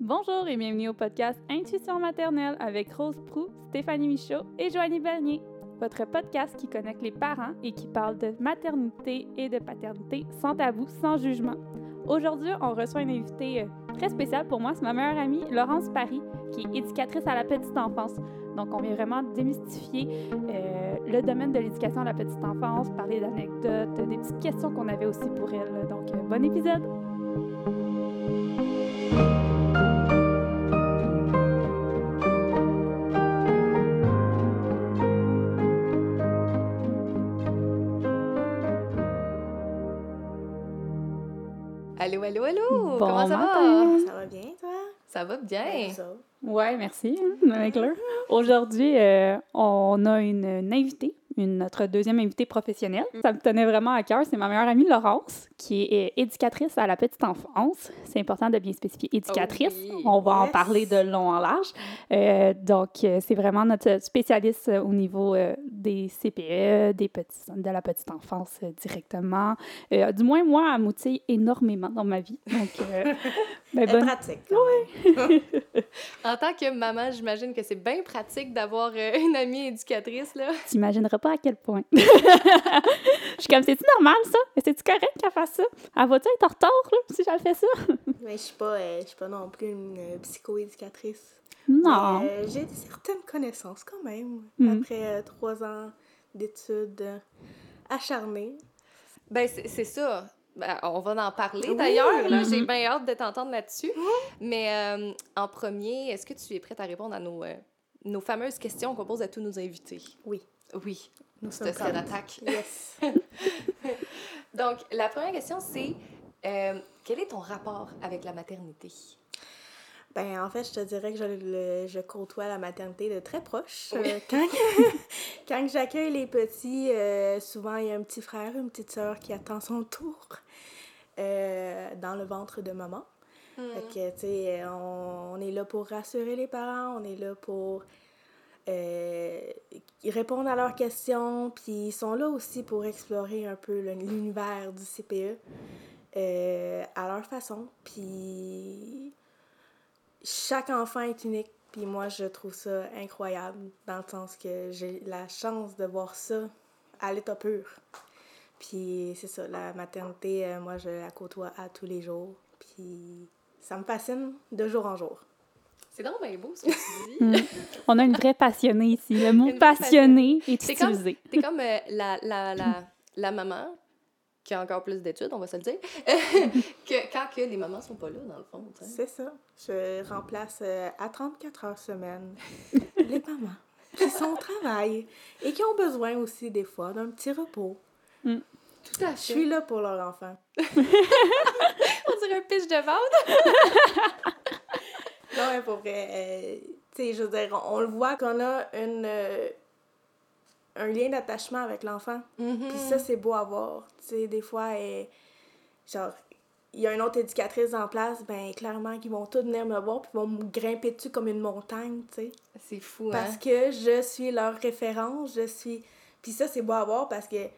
Bonjour et bienvenue au podcast Intuition maternelle avec Rose Prou, Stéphanie Michaud et Joanie Bernier. Votre podcast qui connecte les parents et qui parle de maternité et de paternité sans tabou, sans jugement. Aujourd'hui, on reçoit une invitée euh, très spéciale pour moi, c'est ma meilleure amie Laurence Paris, qui est éducatrice à la petite enfance. Donc, on vient vraiment démystifier euh, le domaine de l'éducation à la petite enfance, parler d'anecdotes, des petites questions qu'on avait aussi pour elle. Donc, euh, bon épisode! Allô, allô, allô! Bon Comment ça matin. va? Ça va bien, toi? Ça va bien. Ouais, merci, hein, avec Laure. Aujourd'hui, euh, on a une, une invitée, une, notre deuxième invitée professionnelle. Ça me tenait vraiment à cœur. C'est ma meilleure amie Laurence, qui est éducatrice à la petite enfance. C'est important de bien spécifier éducatrice. Oh oui. On va en parler de long en large. Euh, donc, euh, c'est vraiment notre spécialiste euh, au niveau euh, des CPE, des petits, de la petite enfance euh, directement. Du moins, moi, elle m'outille énormément dans ma vie. Donc, ben, bonne- pratique. quand même. En tant que maman, j'imagine que c'est bien pratique d'avoir euh, une amie éducatrice, là. T'imagineras pas à quel point. je suis comme, c'est-tu normal, ça? C'est-tu correct qu'elle fasse ça? Elle va-tu être en retard, là, si j'avais fait ça? Mais je suis pas, euh, je suis pas non plus une euh, psychoéducatrice. Non. Euh, J'ai certaines connaissances quand même. Mhm. Après euh, trois ans d'études acharnées. Ben, c'est c'est ça. Ben, on va en parler d'ailleurs. J'ai Mhm. bien hâte de t'entendre là-dessus. Mais euh, en premier, est-ce que tu es prête à répondre à nos, euh, nos fameuses questions qu'on pose à tous nos invités? Oui. Oui. Nous sommes prêtes. d'attaque. Yes. Donc, la première question, c'est euh, quel est ton rapport avec la maternité? Ben, en fait, je te dirais que je, le- je côtoie la maternité de très proche. Oui. Euh, quand quand j'accueille les petits, euh, souvent il y a un petit frère, une petite sœur qui attend son tour euh, dans le ventre de maman. Fait que, tu sais, on, on est là pour rassurer les parents, on est là pour répondre à leurs questions, puis ils sont là aussi pour explorer un peu l'univers du CPE à leur façon. Puis chaque enfant est unique, puis moi, je trouve ça incroyable, dans le sens que j'ai la chance de voir ça à l'état pur. Puis c'est ça, la maternité, euh, moi, je la côtoie à tous les jours, puis ça me fascine de jour en jour. C'est donc bien beau ce que tu dis. Mm. On a une vraie passionnée ici. Le mot passionné est C'est comme- utilisé. T'es comme euh, la, la, la, la maman qui a encore plus d'études, on va se le dire, que quand que les mamans sont pas là, dans le fond. C'est ça. Je remplace euh, à 34 heures semaine les mamans qui sont au travail et qui ont besoin aussi des fois d'un petit repos. Tout à Je suis là pour leur enfant. On dirait un pitch de vente. Non, mais pour vrai, euh, tu sais, je veux dire, on, on le voit qu'on a une, euh, un lien d'attachement avec l'enfant. Puis ça, c'est beau à voir. Tu sais, des fois, genre, il y a une autre éducatrice en place, ben clairement, qu'ils vont tous venir me voir, puis vont me grimper dessus comme une montagne, tu sais. C'est fou, Parce hein? que je suis leur référence, je suis... Puis ça, c'est beau à voir parce que, tu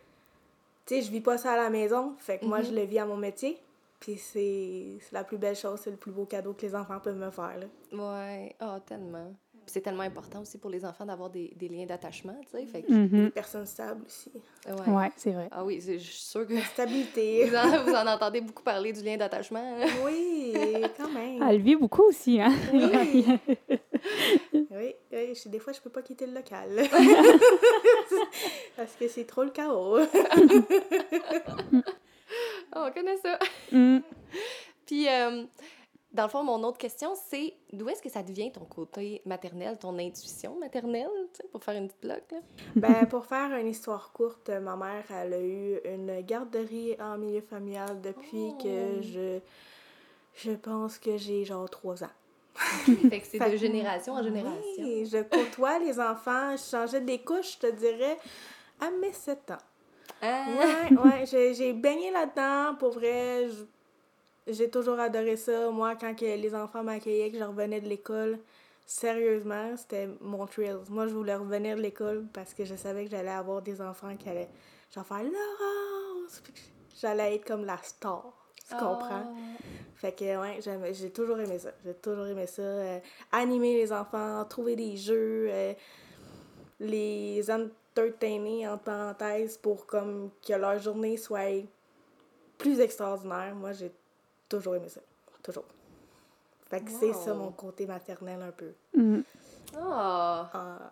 sais, je vis pas ça à la maison, fait que moi, Mhm. je le vis à mon métier. Puis c'est c'est la plus belle chose, c'est le plus beau cadeau que les enfants peuvent me faire, là. Ouais, oh, tellement. C'est tellement important aussi pour les enfants d'avoir des, des liens d'attachement, tu sais. Fait que, Mhm. Des personnes stables aussi. ouais. Ouais, c'est vrai. Ah oui, c'est- je suis sûre que Stabilité. vous en, vous en entendez beaucoup parler du lien d'attachement. oui, quand même. Elle vit beaucoup aussi, hein? Oui. oui, oui, je- des fois, je peux pas quitter le local. Parce que c'est trop le chaos. Oh, on connaît ça. Mm. Puis, euh, dans le fond, mon autre question, c'est d'où est-ce que ça devient ton côté maternel, ton intuition maternelle, pour faire une petite bloc, là? Ben, pour faire une histoire courte, ma mère, elle a eu une garderie en milieu familial depuis Oh. que je... Je pense que j'ai genre trois ans. Fait que c'est de génération en génération. Oui, je côtoie les enfants, je changeais des couches, je te dirais, à mes sept ans. Ah! Ouais, ouais, j'ai j'ai baigné là-dedans, pour vrai. je- J'ai toujours adoré ça. Moi, quand que les enfants m'accueillaient, que je revenais de l'école, sérieusement, c'était mon thrill. Moi, je voulais revenir de l'école parce que je savais que j'allais avoir des enfants qui allaient genre faire Laurence! J'allais être comme la star. Tu comprends? Fait que, ouais, j'ai toujours aimé ça. J'ai toujours aimé ça. euh, animer les enfants, trouver des jeux, euh, les entertainer en parenthèse pour comme que leur journée soit plus extraordinaire. Moi, j'ai toujours aimé ça. Toujours. Fait que c'est ça mon côté maternel un peu. Mhm. Ah!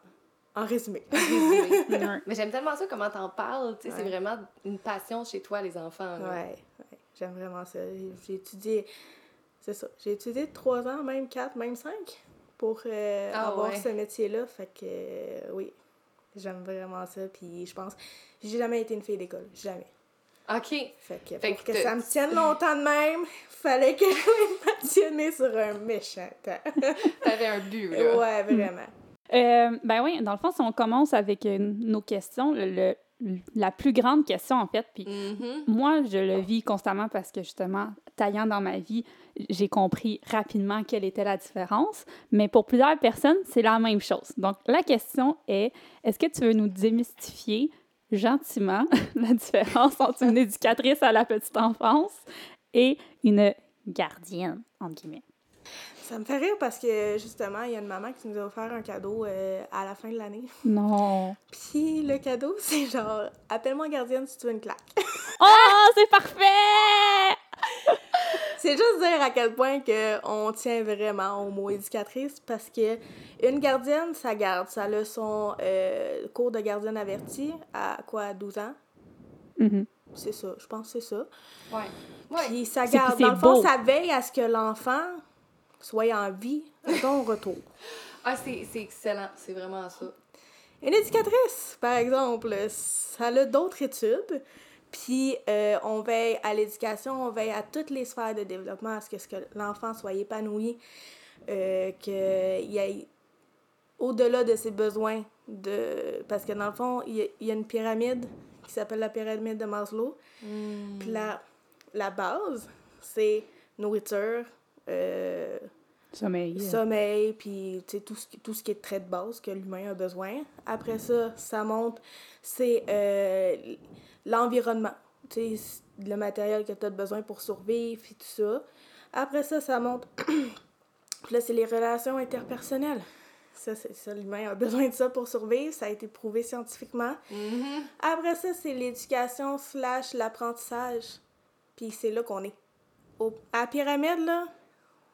En, en résumé. Résumé. Ouais. Mais j'aime tellement ça comment t'en parles. Tu sais, c'est vraiment une passion chez toi, les enfants. là. Ouais, ouais, j'aime vraiment ça. J'ai étudié, c'est ça, j'ai étudié trois ans, même quatre, même cinq, pour euh, Ah avoir ouais. ce métier-là. Fait que, euh, oui, j'aime vraiment ça. Puis je pense, j'ai jamais été une fille d'école, jamais. OK. Fait que, Fait pour que ça me tienne longtemps de même, fallait que je sur un méchant temps. T'avais un but, là. ouais, vraiment. Euh, ben oui, dans le fond, si on commence avec euh, nos questions, le, le- la plus grande question, en fait, puis Mhm. moi, je le vis constamment parce que, justement, taillant dans ma vie, j'ai compris rapidement quelle était la différence, mais pour plusieurs personnes, c'est la même chose. Donc, la question est, est-ce que tu veux nous démystifier gentiment la différence entre une éducatrice à la petite enfance et une gardienne, entre guillemets? Ça me fait rire parce que, justement, il y a une maman qui nous a offert un cadeau euh, à la fin de l'année. Non. Puis le cadeau, c'est genre, appelle-moi gardienne si tu veux une claque. Oh, c'est parfait! C'est juste dire à quel point que on tient vraiment au mot éducatrice parce que une gardienne, ça garde. Ça a son euh, cours de gardienne avertie à quoi, à 12 ans? Mhm. C'est ça, je pense que c'est ça. Ouais. Ouais. Puis ça garde. Dans le fond, beau. ça veille à ce que l'enfant soit en vie à ton retour. Ah, c'est c'est excellent. C'est vraiment ça. Une éducatrice, par exemple, ça a d'autres études. Puis euh, on veille à l'éducation, on veille à toutes les sphères de développement, à ce que, ce que l'enfant soit épanoui, euh, qu'il y ait au-delà de ses besoins. De... Parce que dans le fond, il y a, il y a une pyramide qui s'appelle la pyramide de Maslow. Puis la, la base, c'est nourriture, euh, Sommeil. sommeil, puis tu sais, tout, ce qui- tout ce qui est trait de base que l'humain a besoin. Après ça, ça monte, c'est l'environnement, le matériel que tu as besoin pour survivre, puis tout ça. Après ça, ça monte, puis là, c'est les relations interpersonnelles. Ça, ça, l'humain a besoin de ça pour survivre, ça a été prouvé scientifiquement. Mhm. Après ça, c'est l'éducation slash l'apprentissage. Puis c'est là qu'on est. Au, à la pyramide, là,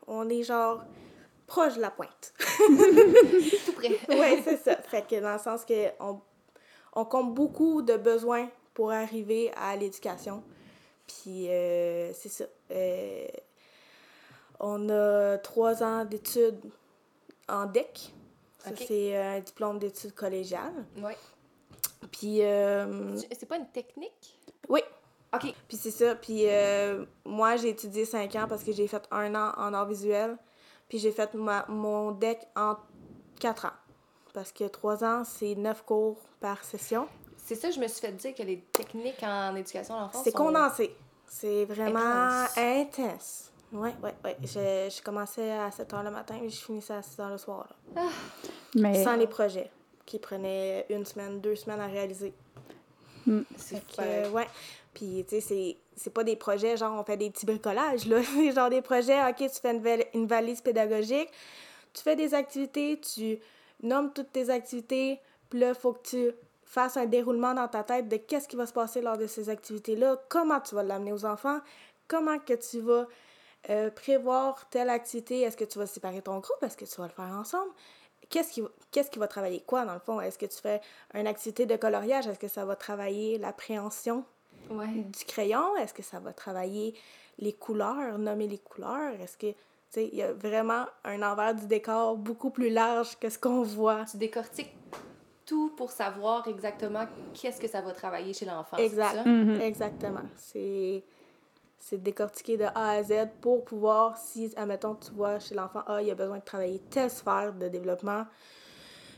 on est genre proche de la pointe. Tout près. oui, c'est ça. Fait que dans le sens que on, on compte beaucoup de besoins pour arriver à l'éducation. Puis euh, c'est ça. Euh, on a trois ans d'études en DEC. Ça, c'est un diplôme d'études collégiales. Ouais. Puis, euh, C'est pas une technique? oui, OK. Puis c'est ça. Puis euh, moi, j'ai étudié 5 ans parce que j'ai fait un an en art visuel. Puis j'ai fait ma, mon deck en 4 ans. Parce que 3 ans, c'est 9 cours par session. C'est ça, je me suis fait dire que les techniques en éducation à l'enfance C'est sont... condensé. C'est vraiment Intense. intense. Ouais, ouais, ouais. Je, je commençais à 7 h le matin et je finissais à 6 h le soir. Mais Sans les projets qui prenaient une semaine, deux semaines à réaliser. C'est Fait que, ouais. Puis, tu sais, c'est- c'est pas des projets, genre, on fait des petits bricolages, là. C'est genre des projets, OK, tu fais une, val- une valise pédagogique, tu fais des activités, tu nommes toutes tes activités, puis là, il faut que tu fasses un déroulement dans ta tête de qu'est-ce qui va se passer lors de ces activités-là, comment tu vas l'amener aux enfants, comment que tu vas euh, prévoir telle activité, est-ce que tu vas séparer ton groupe, est-ce que tu vas le faire ensemble, qu'est-ce qui, va- qu'est-ce qui va travailler quoi, dans le fond, est-ce que tu fais une activité de coloriage, est-ce que ça va travailler l'appréhension Ouais. du crayon? Est-ce que ça va travailler les couleurs, nommer les couleurs? Est-ce que, tu sais, il y a vraiment un envers du décor beaucoup plus large que ce qu'on voit. Tu décortiques tout pour savoir exactement qu'est-ce que ça va travailler chez l'enfant. Exact. Mhm. Exactement. C'est c'est décortiqué de A à Z pour pouvoir, si, admettons, tu vois chez l'enfant, ah, il a besoin de travailler telle sphère de développement,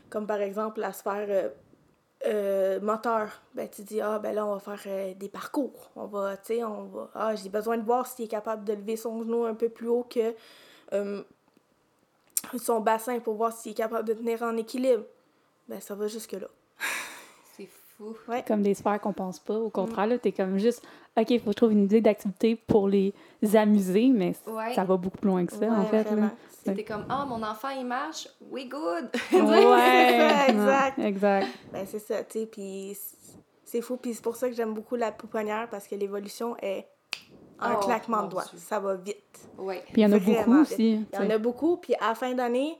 comme par exemple la sphère euh, euh, moteur, ben tu dis, ah, ben là, on va faire euh, des parcours. On va, tu sais, on va, ah, j'ai besoin de voir s'il est capable de lever son genou un peu plus haut que euh, son bassin pour voir s'il est capable de tenir en équilibre. Ben, ça va jusque-là. C'est fou. Ouais. Comme des sphères qu'on pense pas. Au contraire, là, t'es comme juste, OK, il faut que je trouve une idée d'activité pour les amuser, mais Ouais. ça va beaucoup plus loin que ça, en fait. C'était comme, ah, mon enfant, il marche, we good. Ouais, exact. Exact. Ben, c'est ça, tu sais, puis c'est fou, puis c'est pour ça que j'aime beaucoup la pouponnière, parce que l'évolution est un Oh, claquement de doigts. Ça va vite. Puis il y en a beaucoup vite. aussi. Il y en a beaucoup, puis à la fin d'année,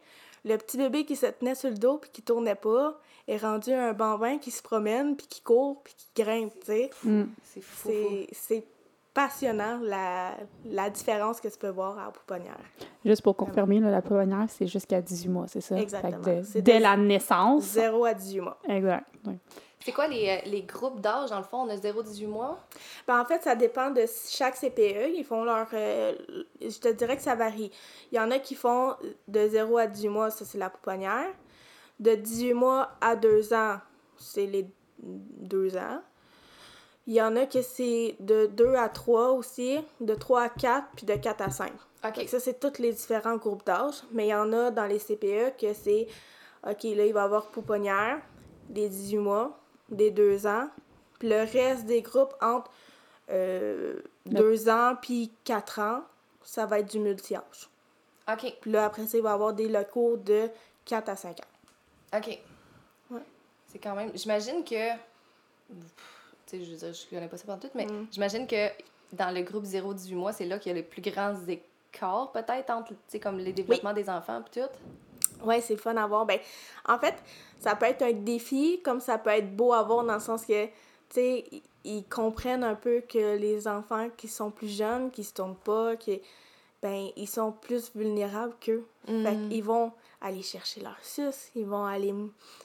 le petit bébé qui se tenait sur le dos puis qui tournait pas est rendu un bambin qui se promène, puis qui court, puis qui grimpe, tu sais. Mm. C'est fou. C'est passionnant, la, la différence que tu peux voir à la pouponnière. Juste pour confirmer, là, la pouponnière, c'est jusqu'à 18 mois, c'est ça? Exactement. de- C'est dès de- la naissance. 0 à 18 mois. Exact. C'est quoi les, euh, les groupes d'âge, dans le fond? On a 0-18 mois? Ben, en fait, ça dépend de chaque CPE. Ils font leur. euh, je te dirais que ça varie. Il y en a qui font de 0 à 18 mois, ça c'est la pouponnière. De 18 mois à 2 ans, c'est les 2 ans. Il y en a que c'est de 2 à 3 aussi, de 3 à 4, puis de 4 à 5. Fait que OK. ça, c'est tous les différents groupes d'âge. Mais il y en a dans les CPE que c'est, OK, là, il va y avoir pouponnière, des 18 mois, des 2 ans. Puis le reste des groupes entre 2 ans puis 4 ans, ça va être du multi-âge. OK. Puis là, après ça, il va y avoir des locaux de 4 à 5 ans. OK. Ouais. C'est quand même. J'imagine que. Tu sais, je veux dire, je connais pas ça partout, mais Mm. j'imagine que dans le groupe 0-18 mois, c'est là qu'il y a les plus grands écarts, peut-être, entre, tu sais, comme les développements des enfants, puis tout? Ouais, c'est le fun à voir. Ben, en fait, ça peut être un défi, comme ça peut être beau à voir dans le sens que, tu sais, ils- comprennent un peu que les enfants qui sont plus jeunes, qui se tournent pas, qui, ben, ils sont plus vulnérables qu'eux. Fait Mm. qu'ils vont aller chercher leur suce, ils vont aller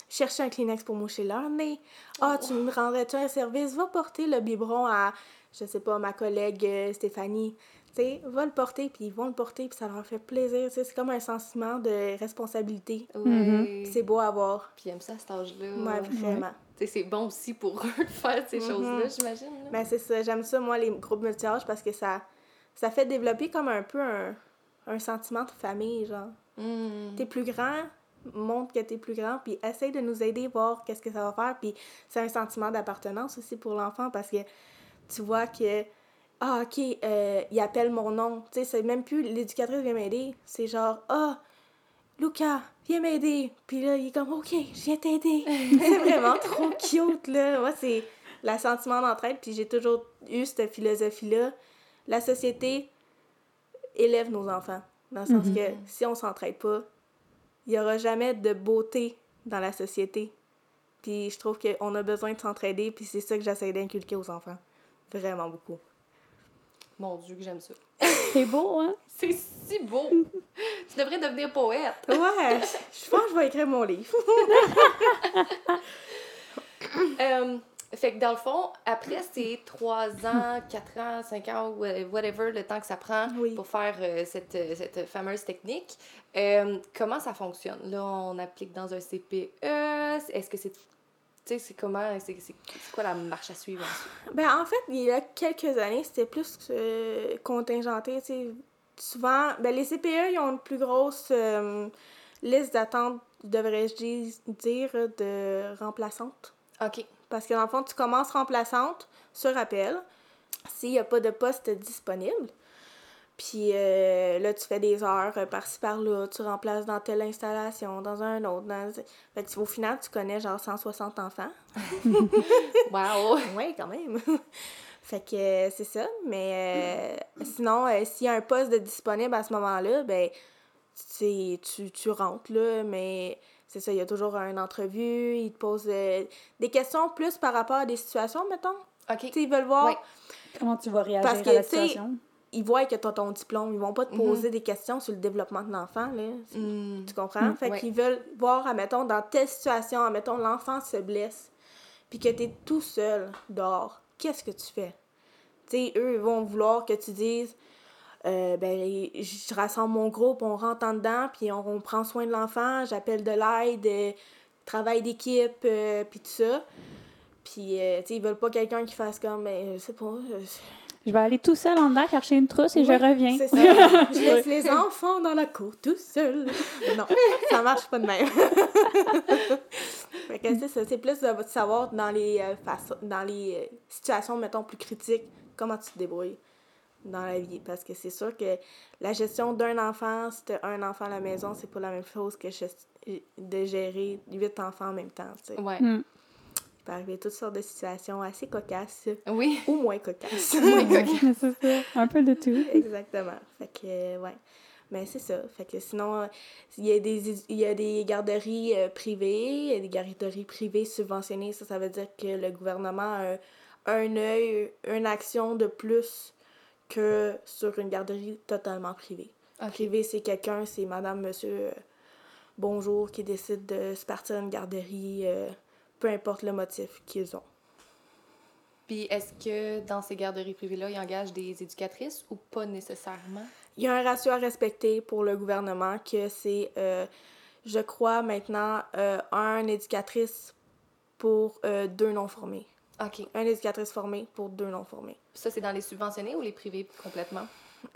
chercher un Kleenex pour moucher leur nez. Ah, tu me rendrais-tu un service? Va porter le biberon à, je sais pas, ma collègue euh, Stéphanie. Tu sais, va le porter, puis ils vont le porter, puis ça leur fait plaisir. Tu sais, c'est comme un sentiment de responsabilité. Ouais. Mhm. C'est beau à voir. Puis ils aiment ça à cet âge-là. Ouais, vraiment. Tu sais, c'est bon aussi pour eux de faire ces Mhm. choses-là, j'imagine. là. Ben, c'est ça. J'aime ça, moi, les groupes multi-âges, parce que ça, ça fait développer comme un peu un, un sentiment de famille, genre. Mm. T'es plus grand, montre que t'es plus grand, puis essaye de nous aider, voir qu'est-ce que ça va faire. Puis c'est un sentiment d'appartenance aussi pour l'enfant, parce que tu vois que, ah, OK, euh, il appelle mon nom. Tu sais, c'est même plus l'éducatrice vient m'aider. C'est genre, ah, Lucas, viens m'aider. Puis là, il est comme, OK, je viens t'aider. c'est vraiment trop cute, là. Moi, c'est le sentiment d'entraide, puis j'ai toujours eu cette philosophie-là. La société élève nos enfants. Dans le sens Mhm. que si on s'entraide pas, il n'y aura jamais de beauté dans la société. Puis je trouve qu'on a besoin de s'entraider, puis c'est ça que j'essaie d'inculquer aux enfants. Vraiment beaucoup. Mon Dieu, que j'aime ça. C'est beau, hein? C'est si beau! tu devrais devenir poète. Ouais, je pense que je vais écrire mon livre. Euh, fait que dans le fond, après ces 3 ans, 4 ans, 5 ans, wha- whatever, le temps que ça prend Oui. pour faire euh, cette, euh, cette fameuse technique, euh, comment ça fonctionne? Là, on applique dans un CPE. Est-ce que c'est. Tu sais, c'est comment. C'est quoi la marche à suivre ensuite? Ben, en fait, il y a quelques années, c'était plus euh, contingenté. tu sais. Souvent, ben, les CPE, ils ont une plus grosse euh, liste d'attente, devrais-je dire, de remplaçantes. OK. Parce que dans le fond, tu commences remplaçante sur appel s'il n'y a pas de poste disponible. Puis euh, là, tu fais des heures euh, par-ci par-là, tu remplaces dans telle installation, dans un autre. Dans... Fait que, au final, tu connais genre 160 enfants. Wow! Oui, quand même. fait que euh, c'est ça. Mais euh, sinon, euh, s'il y a un poste de disponible à ce moment-là, ben tu, tu, tu rentres là, mais c'est ça, il y a toujours une entrevue, ils te posent euh, des questions plus par rapport à des situations, mettons. OK. Tu sais, ils veulent voir, Ouais. Comment tu vas réagir Parce que, à la situation? Ils voient que tu as ton diplôme, ils vont pas te Mhm. poser des questions sur le développement de l'enfant, là. Mm. Tu comprends? Mm, fait ouais. qu'ils veulent voir, admettons, dans telle situation, admettons, l'enfant se blesse, puis que tu es tout seul dehors. Qu'est-ce que tu fais? Tu sais, eux, ils vont vouloir que tu dises, euh, ben, je rassemble mon groupe, on rentre en dedans, puis on, on prend soin de l'enfant, j'appelle de l'aide, euh, travail d'équipe, euh, puis tout ça. Puis, tu sais, ils veulent pas quelqu'un qui fasse comme, ben, je sais pas, Je vais aller tout seul en dedans chercher une trousse et oui, je reviens. C'est ça. Je laisse les enfants dans la cour tout seul. Non, ça marche pas de même. C'est ça, c'est plus de savoir dans les, euh, façons- dans les euh, situations, mettons, plus critiques, comment tu te débrouilles dans la vie. Parce que c'est sûr que la gestion d'un enfant, si t'as un enfant à la maison, c'est pas la même chose que de gérer huit enfants en même temps, tu sais. Ouais. Mm. Il peut arriver toutes sortes de situations assez cocasses Oui. ou moins cocasses. Moins. Un peu de tout. Exactement. Fait que, euh, ouais. Mais c'est ça. Fait que sinon, euh, il y a des, il y a des garderies euh, privées, il y a des garderies privées subventionnées. Ça, ça veut dire que le gouvernement a un, un œil, une action de plus que sur une garderie totalement privée. Ok. Privé, c'est quelqu'un, c'est madame, monsieur, euh, bonjour, qui décide de se partir d'une garderie, euh, peu importe le motif qu'ils ont. Puis est-ce que dans ces garderies privées-là, ils engagent des éducatrices ou pas nécessairement? Il y a un ratio à respecter pour le gouvernement que c'est, euh, je crois, maintenant, euh, un éducatrice pour euh, deux non-formés. OK. Un éducatrice formée pour deux non-formés. Ça, c'est dans les subventionnés ou les privés complètement?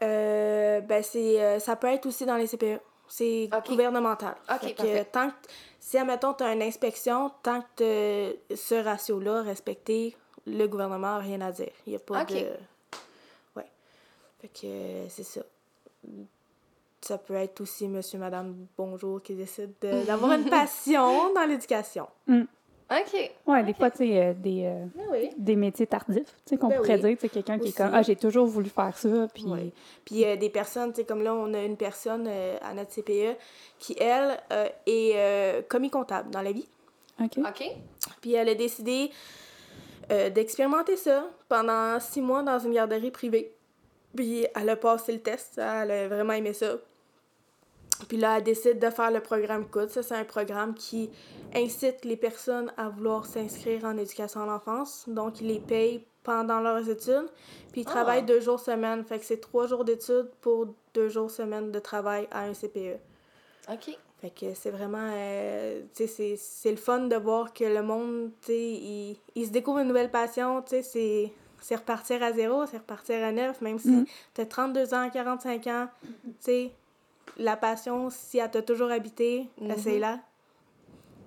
Ben, c'est, ça peut être aussi dans les CPE. C'est gouvernemental. Ok, Fait que, parfait. tant que, si, admettons, tu as une inspection, tant que ce ratio-là respecté, le gouvernement n'a rien à dire. Il n'y a pas Ok. de... Ouais. Fait que euh, c'est ça. Ça peut être aussi monsieur, madame, bonjour qui décide de- d'avoir une passion dans l'éducation. OK. Ouais, des fois, tu sais, euh, des, euh, oui. des métiers tardifs, tu sais, qu'on Ben pourrait oui. dire, tu sais, quelqu'un qui est comme, ah, j'ai toujours voulu faire ça, puis Ouais. Puis euh, des personnes, tu sais, comme là, on a une personne euh, à notre CPE qui, elle, euh, est euh, commis comptable dans la vie. OK. OK. Puis elle a décidé euh, d'expérimenter ça pendant six mois dans une garderie privée. Puis elle a passé le test, elle a vraiment aimé ça. Puis là, elle décide de faire le programme COUD. Ça, c'est un programme qui incite les personnes à vouloir s'inscrire en éducation à l'enfance. Donc, il les paye pendant leurs études. Puis ils Ah. travaillent deux jours semaine. Fait que c'est trois jours d'études pour deux jours semaine de travail à un CPE. OK. Fait que c'est vraiment. euh, tu sais, c'est- c'est le fun de voir que le monde, tu sais, il, il se découvre une nouvelle passion, tu sais, c'est. C'est repartir à zéro, c'est repartir à neuf, même si Mhm. t'as 32 ans, 45 ans, tu sais, la passion, si elle t'a toujours habité, Mhm. essaye-la.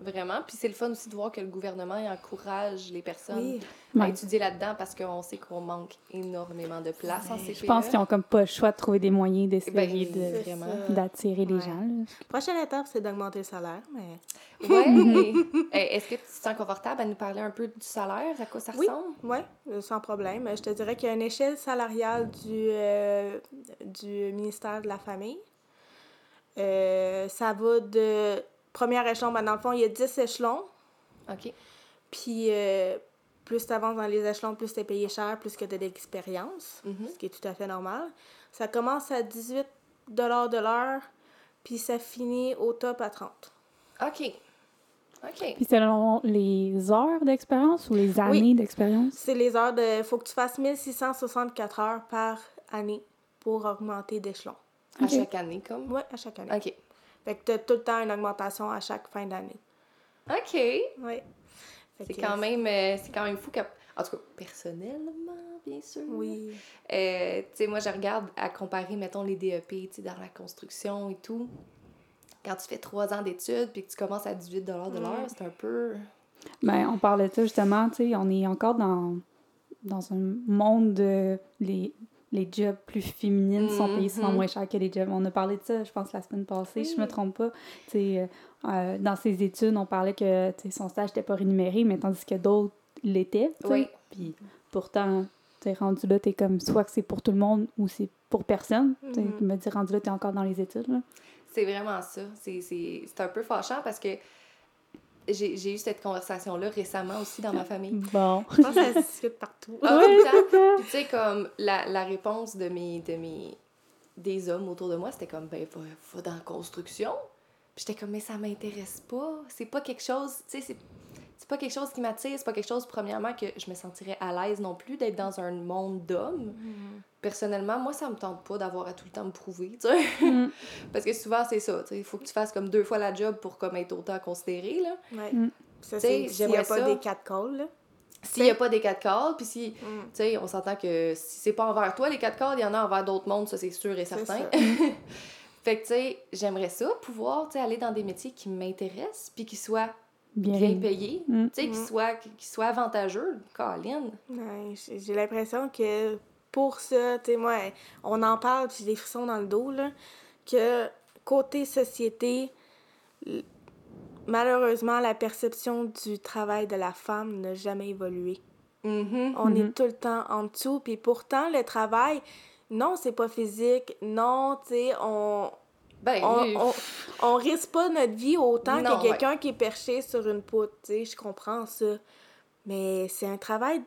Vraiment. Puis c'est le fun aussi de voir que le gouvernement il encourage les personnes Oui. à étudier là-dedans parce qu'on sait qu'on manque énormément de place en Ouais. CPE. Je pense qu'ils ont comme pas le choix de trouver des moyens d'essayer Ben, de d'attirer les gens. là. Prochaine étape, c'est d'augmenter le salaire, mais. Eh, Est-ce que tu te sens confortable à nous parler un peu du salaire? À quoi ça Oui. ressemble? Ouais, euh, sans problème. Je te dirais qu'il y a une échelle salariale du, euh, du ministère de la Famille. Euh, ça va de premier échelon, ben dans le fond, il y a 10 échelons. OK. Puis euh, plus tu avances dans les échelons, plus tu es payé cher, plus que tu as d'expérience, Mhm. ce qui est tout à fait normal. Ça commence à 18 de l'heure, puis ça finit au top à 30. OK. OK. Puis selon les heures d'expérience ou les années d'expérience? C'est les heures de. faut que tu fasses 1664 heures par année pour augmenter d'échelon. À chaque année, comme? Ouais, à chaque année. OK. Fait que tu as tout le temps une augmentation à chaque fin d'année. OK. Ouais. Fait C'est que- quand même euh, c'est quand même fou que en tout cas personnellement bien sûr Oui. Euh, tu sais moi je regarde à comparer mettons les DEP tu sais dans la construction et tout quand tu fais trois ans d'études puis que tu commences à 18 de l'heure Mm. c'est un peu Ben, on parlait de ça justement, tu sais, on est encore dans, dans un monde de les, les jobs plus féminines sont payés souvent Mhm. moins cher que les jobs. On a parlé de ça, je pense, la semaine passée, je me trompe pas. Euh, euh, dans ses études, on parlait que son stage n'était pas rémunéré, mais tandis que d'autres l'étaient. Oui. Puis pourtant, tu es rendu là, tu es comme soit que c'est pour tout le monde ou c'est pour personne. Tu sais, Mhm. me dire rendu là, tu es encore dans les études. C'est vraiment ça c'est un peu fâchant parce que j'ai j'ai eu cette conversation là récemment aussi dans ma famille Bon. Je pense que ça se discute partout. Ah, c'est ça. Puis tu sais, comme la, la réponse de mes, de mes des hommes autour de moi, c'était comme ben va, va dans la construction. Puis j'étais comme mais ça m'intéresse pas, c'est pas quelque chose, tu sais c'est pas quelque chose qui m'attire, c'est pas quelque chose premièrement que je me sentirais à l'aise non plus d'être dans un monde d'hommes. Personnellement, moi ça me tente pas d'avoir à tout le temps me prouver, tu sais. Mm. Parce que souvent c'est ça, tu sais, il faut que tu fasses comme deux fois la job pour comme être autant considéré là. Ouais. Mm. Ça, c'est s'il n'y j'aimerais a pas ça. des quatre calls, là. S'il y a pas des quatre cordes, puis si Mm. Tu sais, on s'entend que si c'est pas envers toi, les quatre cordes, il y en a envers d'autres mondes, ça c'est sûr et certain. ça. fait que, tu sais, j'aimerais ça, pouvoir, tu sais, aller dans des métiers qui m'intéressent, puis qui soient Bien, payé, Mm. tu sais, qui Mm. soit, qui soit avantageux, Colin. Ouais, j'ai l'impression que pour ça, tu sais, moi, on en parle, puis j'ai des frissons dans le dos, là, que côté société, malheureusement, la perception du travail de la femme n'a jamais évolué. Mhm. On est tout le temps en dessous, puis pourtant, le travail, non, c'est pas physique, non, tu sais, on, Ben, on, euh, on, on risque pas notre vie autant Non, que quelqu'un qui est perché sur une poutre, tu sais, je comprends ça. Mais c'est un travail,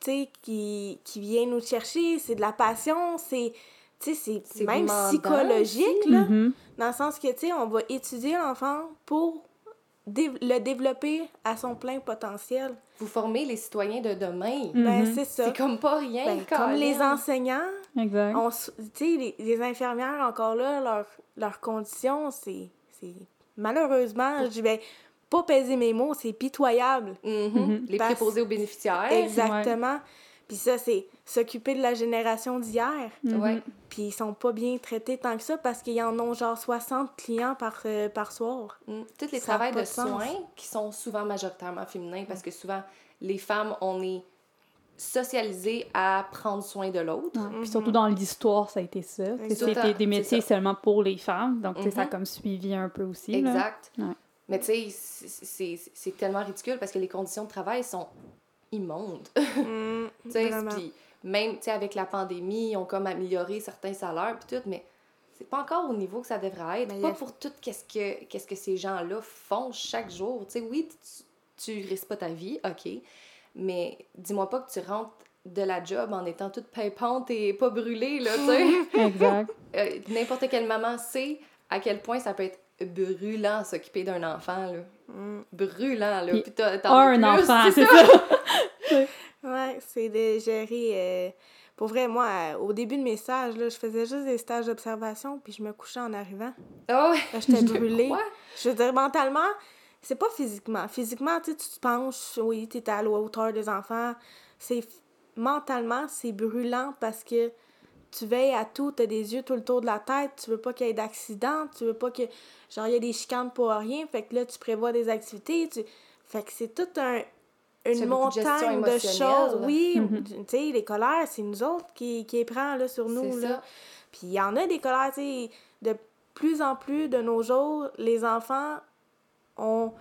tu sais, qui, qui vient nous chercher, c'est de la passion, c'est, tu sais, c'est C'est même psychologique, là, Mhm. dans le sens que, tu sais, on va étudier l'enfant pour dé- le développer à son plein potentiel. vous formez les citoyens de demain. Ben, Mhm. c'est ça. C'est comme pas rien, Ben, comme les enseignants, Exact. on s- tu sais, les, les infirmières, encore là, leur- leurs conditions, c'est. c'est- Malheureusement, je vais pas peser mes mots, c'est pitoyable. Mhm. Mhm. Les Parce- préposés aux bénéficiaires. Exactement. Puis ça, c'est s'occuper de la génération d'hier. Ouais. Puis ils sont pas bien traités tant que ça parce qu'ils en ont genre 60 clients par, euh, par soir. Mm. Tous les Ça travails de de soins qui sont souvent majoritairement féminins parce que souvent, les femmes, on est socialisées à prendre soin de l'autre. Ouais. Puis surtout dans l'histoire, ça a été ça. C'était des métiers seulement pour les femmes. Donc, tu sais, ça a Mhm. comme suivi un peu aussi. là. Exact. Ouais. Mais tu sais, c'est- tellement ridicule parce que les conditions de travail sont immondes. Mm, Tu sais, vraiment. puis même, tu sais, avec la pandémie, ils ont comme amélioré certains salaires puis tout, mais c'est pas encore au niveau que ça devrait être. Mais pas a- pour tout qu'est-ce que, qu'est-ce que ces gens-là font chaque jour. Tu sais, oui, tu, tu risques pas ta vie, OK, mais dis-moi pas que tu rentres de la job en étant toute pimpante et pas brûlée, là, tu sais. Exact. Euh, N'importe quelle maman sait à quel point ça peut être brûlant s'occuper d'un enfant, là. Mm. Brûlant, là. Puis Puis t'as- un plus, enfant, c'est ça. Ouais, c'est de gérer. euh, Pour vrai, moi, euh, au début de mes stages, là, je faisais juste des stages d'observation, puis je me couchais en arrivant. Ah ouais? Là, J'étais brûlée. quoi? Je veux dire, mentalement, c'est pas physiquement. Physiquement, tu te penches, oui, tu es à la hauteur des enfants. C'est f- mentalement, c'est brûlant parce que tu veilles à tout, tu as des yeux tout le tour de la tête, tu veux pas qu'il y ait d'accident, tu veux pas que genre il y a des chicanes pour rien, fait que là tu prévois des activités, tu fait que c'est tout un une de montagne de, choses. Oui, Mhm. tu sais, les colères, c'est nous autres qui, qui les prend là, sur nous. C'est Là. ça. Puis il y en a des colères, tu sais, de plus en plus de nos jours, les enfants ont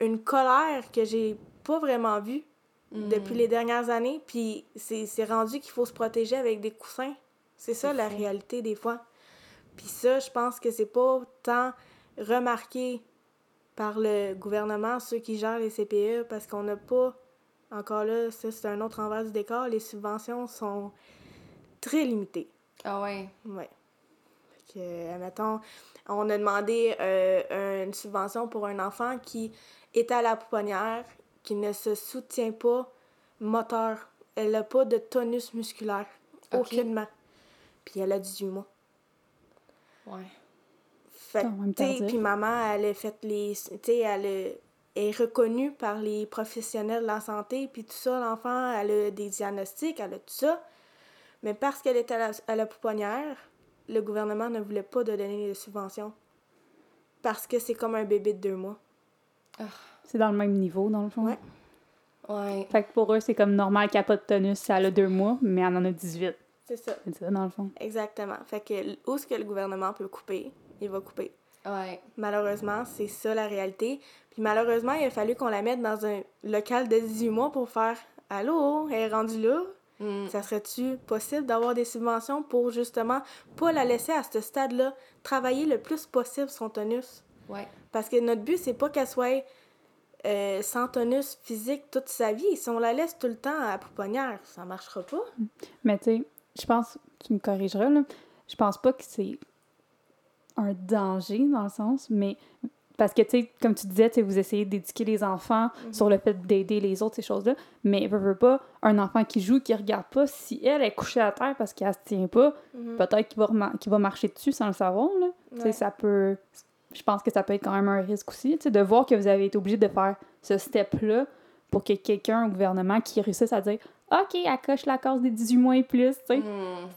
une colère que j'ai pas vraiment vue Mm. depuis les dernières années. Puis c'est rendu qu'il faut se protéger avec des coussins. C'est ça la réalité des fois. Puis ça, je pense que c'est pas tant remarqué par le gouvernement, ceux qui gèrent les CPE, parce qu'on n'a pas, encore là, ça c'est un autre envers du décor, les subventions sont très limitées. Ah ouais. Ouais. Fait que, euh, admettons, on a demandé euh, une subvention pour un enfant qui est à la pouponnière, qui ne se soutient pas moteur. Elle n'a pas de tonus musculaire. Aucunement. Puis elle a 18 mois. Ouais. Fait puis maman, elle a fait les. Tu sais, elle a- est reconnue par les professionnels de la santé, puis tout ça, l'enfant, elle a des diagnostics, elle a tout ça. Mais parce qu'elle était à la, à la pouponnière, le gouvernement ne voulait pas de donner de subventions. Parce que c'est comme un bébé de deux mois. C'est dans le même niveau, dans le fond. Ouais. Ouais. Fait que pour eux, c'est comme normal qu'elle n'a pas de tonus, ça a deux mois, mais elle en a 18. C'est ça. C'est ça, dans le fond. Exactement. Fait que où est-ce que le gouvernement peut couper, il va couper. Ouais. Malheureusement, c'est ça la réalité. Puis malheureusement, il a fallu qu'on la mette dans un local de 18 mois pour faire Allô, elle est rendue là? Mm. Ça serait-tu possible d'avoir des subventions pour justement pas la laisser à ce stade-là travailler le plus possible son tonus? Ouais. Parce que notre but, c'est pas qu'elle soit euh, sans tonus physique toute sa vie. Si on la laisse tout le temps à la pouponnière, ça marchera pas. Mais tu sais, je pense, tu me corrigeras, là, je pense pas que c'est un danger dans le sens, mais parce que, tu sais, comme tu disais, vous essayez d'éduquer les enfants sur le fait d'aider les autres, ces choses-là, mais veut, veut pas, un enfant qui joue, qui regarde pas, si elle est couchée à terre parce qu'elle se tient pas, Mhm. peut-être qu'il va, va marcher dessus sans le savoir, là. Tu sais, Ouais. ça peut... Je pense que ça peut être quand même un risque aussi, tu sais, de voir que vous avez été obligé de faire ce step-là pour que quelqu'un au gouvernement qui réussisse à dire « OK, elle coche la case des 18 mois et plus », tu sais. Mm.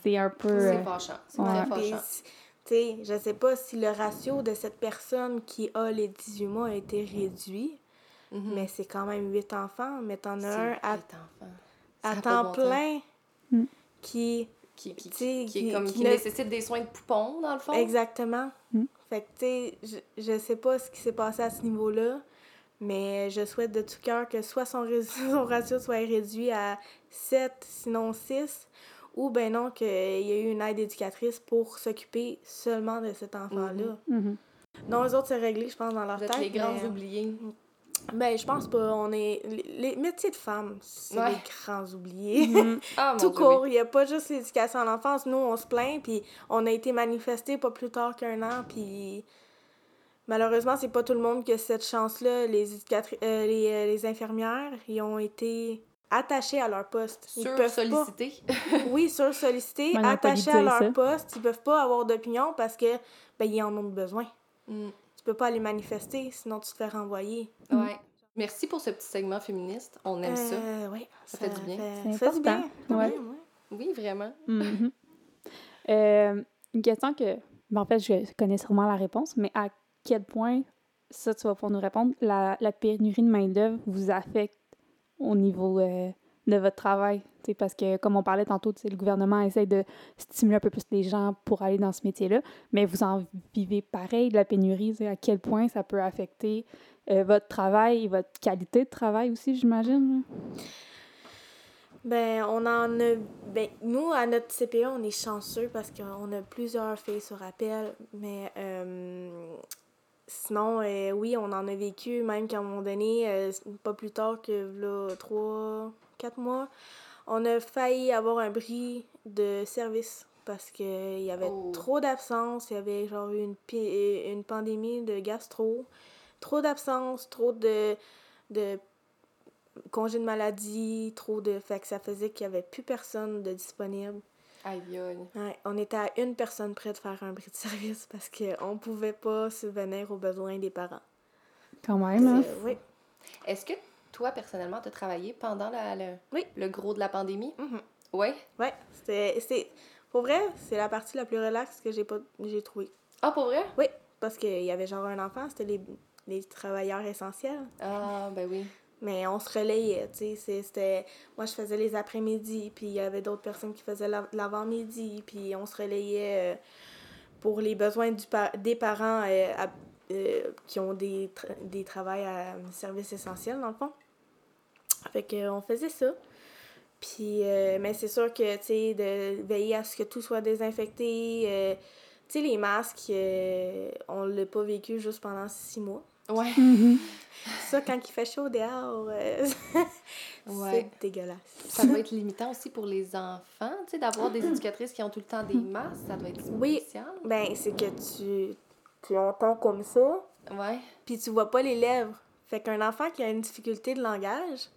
C'est un peu... C'est euh, fâchant. C'est ouais. très fâchant. Sais, je sais pas si le ratio de cette personne qui a les 18 mois a été réduit, Mhm. mais c'est quand même 8 enfants. Mais t'en as un à, temps plein Mm. qui. Qui, qui, qui, qui- est comme, qui qui ne- nécessite des soins de poupon, dans le fond? Exactement. Mm. Fait que, tu sais, je, je sais pas ce qui s'est passé à ce niveau-là, mais je souhaite de tout cœur que soit son, son ratio soit réduit à 7, sinon 6, ou ben non, qu'il y ait eu une aide éducatrice pour s'occuper seulement de cet enfant-là. Mhm. Non, eux autres, c'est réglé, je pense, dans leur Vous êtes tête. les grands mais- oubliés. Ben, je pense pas. On est... Les, les métiers de femmes, c'est Ouais. les grands oubliés. Mhm. Ah, mon Tout court, il n'y a pas juste l'éducation à l'enfance. Nous, on se plaint, puis on a été manifesté pas plus tard qu'un an, puis malheureusement, c'est pas tout le monde qui a cette chance-là. Les, éducatri- euh, les, euh, les infirmières, ils ont été attachés à leur poste. Ils Sur peuvent pas, oui, sur sollicité, Ouais, on a pas attachés à leur ça. poste. Ils peuvent pas avoir d'opinion parce que ben, ils en ont besoin. Mm. Tu peux pas aller manifester, sinon tu te fais renvoyer. Ouais. Merci pour ce petit segment féministe. On aime ça. Euh, oui, Ça fait du bien. C'est ça fait du bien. important. Ça fait Ouais. bien, ouais. Oui, vraiment. Euh, une question que, ben, en fait, je connais sûrement la réponse, mais à quel point, ça, tu vas pour nous répondre, la, la pénurie de main-d'œuvre vous affecte au niveau euh, de votre travail? Parce que, comme on parlait tantôt, le gouvernement essaie de stimuler un peu plus les gens pour aller dans ce métier-là, mais vous en vivez pareil de la pénurie, à quel point ça peut affecter euh, votre travail et votre qualité de travail aussi, j'imagine? Ben, on en a. Ben, nous, à notre CPA, on est chanceux parce qu'on a plusieurs filles sur appel. Mais euh, sinon, euh, oui, on en a vécu, même qu'à un moment donné, euh, pas plus tard que là, trois, quatre mois, on a failli avoir un bris de service parce qu'il y avait Oh. trop d'absence. Il y avait genre une, pi- une pandémie de gastro. Trop d'absence, trop de, de congé de maladie, trop de. Fait que ça faisait qu'il n'y avait plus personne de disponible. Aïe. Ouais, on était à une personne près de faire un bris de service parce qu'on ne pouvait pas subvenir aux besoins des parents. Quand même, hein? C'est- oui. Est-ce que toi, personnellement, tu as travaillé pendant la, le, Oui. le gros de la pandémie? Ouais, c'était. c'est- Pour vrai, c'est la partie la plus relaxe que j'ai pas j'ai trouvé. Ah, pour vrai? Oui, parce qu'il y avait genre un enfant, c'était les, les travailleurs essentiels. Ah, ben oui. Mais on se relayait, tu sais. C'était... Moi, je faisais les après-midi, puis il y avait d'autres personnes qui faisaient la- l'avant-midi, puis on se relayait euh, pour les besoins des parents euh, euh, qui ont des, tra- des travails à service essentiel, dans le fond. Fait que, on faisait ça. Puis, mais c'est sûr que, tu sais, de veiller à ce que tout soit désinfecté. tu sais, les masques, on l'a pas vécu juste pendant six mois. Ouais. Mhm. Ça, quand il fait chaud dehors, euh, Ouais. c'est dégueulasse. Ça doit être limitant aussi pour les enfants, tu sais, d'avoir des éducatrices qui ont tout le temps des masques. Ça doit être Oui. spécial. Ben, c'est que tu, tu entends comme ça, Ouais. puis tu vois pas les lèvres. Fait qu'un enfant qui a une difficulté de langage,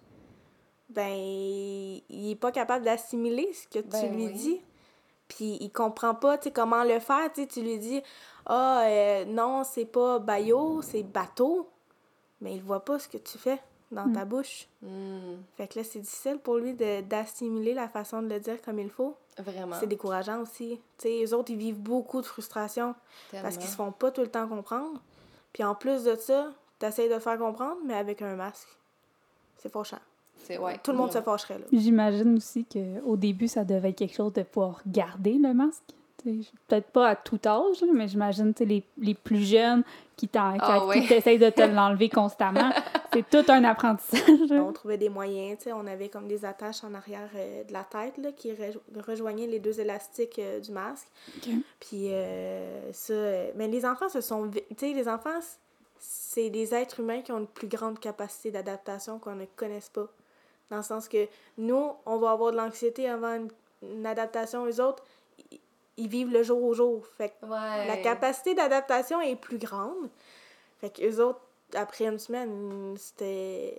ben, il est pas capable d'assimiler ce que tu Ben lui oui. dis. Puis il comprend pas, tu sais, comment le faire. Tu sais, tu lui dis, ah, euh, non, c'est pas baillot, c'est bateau. Mais il voit pas ce que tu fais dans ta bouche. Hmm, Fait que là, c'est difficile pour lui de- d'assimiler la façon de le dire comme il faut. Vraiment. C'est décourageant aussi. Tu sais, les autres, ils vivent beaucoup de frustration parce qu'ils se font pas tout le temps comprendre. Puis en plus de ça, t'essayes de faire comprendre, mais avec un masque. C'est ouais. Tout le monde se fâcherait, là. J'imagine aussi qu'au début, ça devait être quelque chose de pouvoir garder le masque. Peut-être pas à tout âge, là, mais j'imagine les, les plus jeunes qui Ah qui- ouais. qui t'essayent de te l'enlever constamment. C'est tout un apprentissage. On trouvait des moyens, tu sais, on avait comme des attaches en arrière euh, de la tête, là, qui rejo- rejoignaient les deux élastiques euh, du masque. Puis euh, ça... mais les enfants se sont... vi- Tu sais, les enfants, c'est des êtres humains qui ont une plus grande capacité d'adaptation qu'on ne connaisse pas. Dans le sens que nous, on va avoir de l'anxiété avant une, une adaptation. Eux autres, ils- vivent le jour au jour. Fait que Ouais. la capacité d'adaptation est plus grande. Fait que eux autres, après une semaine, c'était.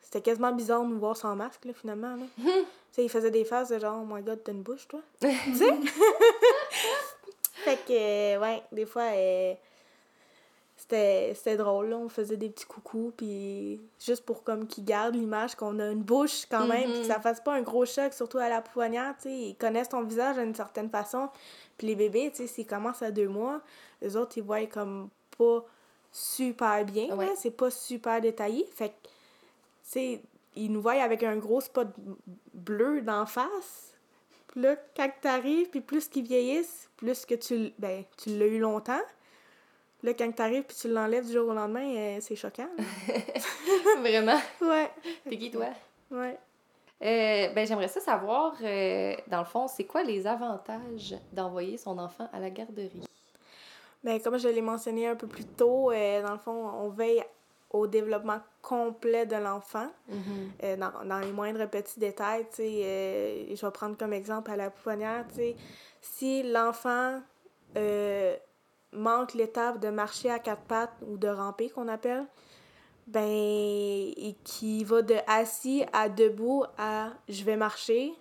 C'était quasiment bizarre de nous voir sans masque, là, finalement. Là. tu sais, ils faisaient des faces de genre, oh my god, t'as une bouche, toi. tu sais? fait que, ouais, des fois, euh, c'était drôle, là. On faisait des petits coucous, puis juste pour comme qu'ils gardent l'image qu'on a une bouche quand même, puis que ça fasse pas un gros choc, surtout à la poignarde, tu sais. Ils connaissent ton visage d'une certaine façon. Puis les bébés, tu sais, s'ils commencent à deux mois, les autres, ils voient comme pas super bien, C'est pas super détaillé. Fait que, tu sais, ils nous voient avec un gros spot bleu d'en face. Puis là, quand t'arrives, puis plus qu'ils vieillissent, plus que tu, ben, tu l'as eu longtemps. Là, quand t'arrives puis tu l'enlèves du jour au lendemain, euh, c'est choquant. Vraiment? Ouais. T'es qui, toi? Ouais. Euh, ben, j'aimerais ça savoir, euh, dans le fond, c'est quoi les avantages d'envoyer son enfant à la garderie? Ben, comme je l'ai mentionné un peu plus tôt, dans le fond, on veille au développement complet de l'enfant, mm-hmm. dans, dans, les moindres petits détails. Tu sais, je vais prendre comme exemple à la pouponnière, tu sais, si l'enfant manque l'étape de marcher à quatre pattes ou de ramper qu'on appelle, ben, et qui va de assis à debout à je vais marcher,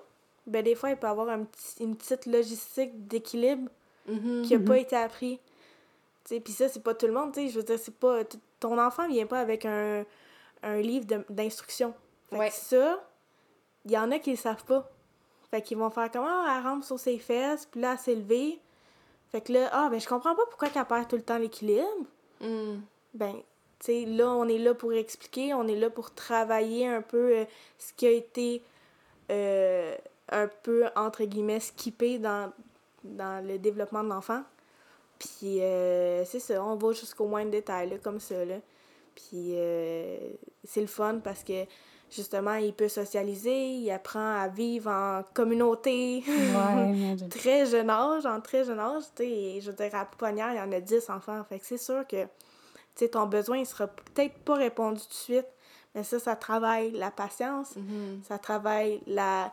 ben, des fois, il peut avoir un petit, une petite logistique d'équilibre mm-hmm. qui n'a pas mm-hmm. été appris. Puis ça, c'est pas tout le monde, tu sais. Je veux dire, c'est pas. Ton enfant vient pas avec un, un livre d'instruction. Fait que ça, il y en a qui le savent pas. Fait qu'ils vont faire comment elle rampe sur ses fesses, puis là, elle s'élever. Fait que là, ah, ben, je comprends pas pourquoi qu'elle perd tout le temps l'équilibre. Hmm. Ben, tu sais, là, on est là pour expliquer, on est là pour travailler un peu euh, ce qui a été euh, un peu, entre guillemets, skippé dans, dans le développement de l'enfant. Puis, euh, c'est ça, on va jusqu'au moindre détail, là, comme ça, là. Puis, c'est le fun parce que justement, il peut socialiser, il apprend à vivre en communauté. Ouais, très jeune âge, en très jeune âge. je veux dire, à Pouponnière, il y en a 10 enfants. Fait que c'est sûr que ton besoin, il sera peut-être pas répondu tout de suite, mais ça, ça travaille la patience, mm-hmm. ça travaille la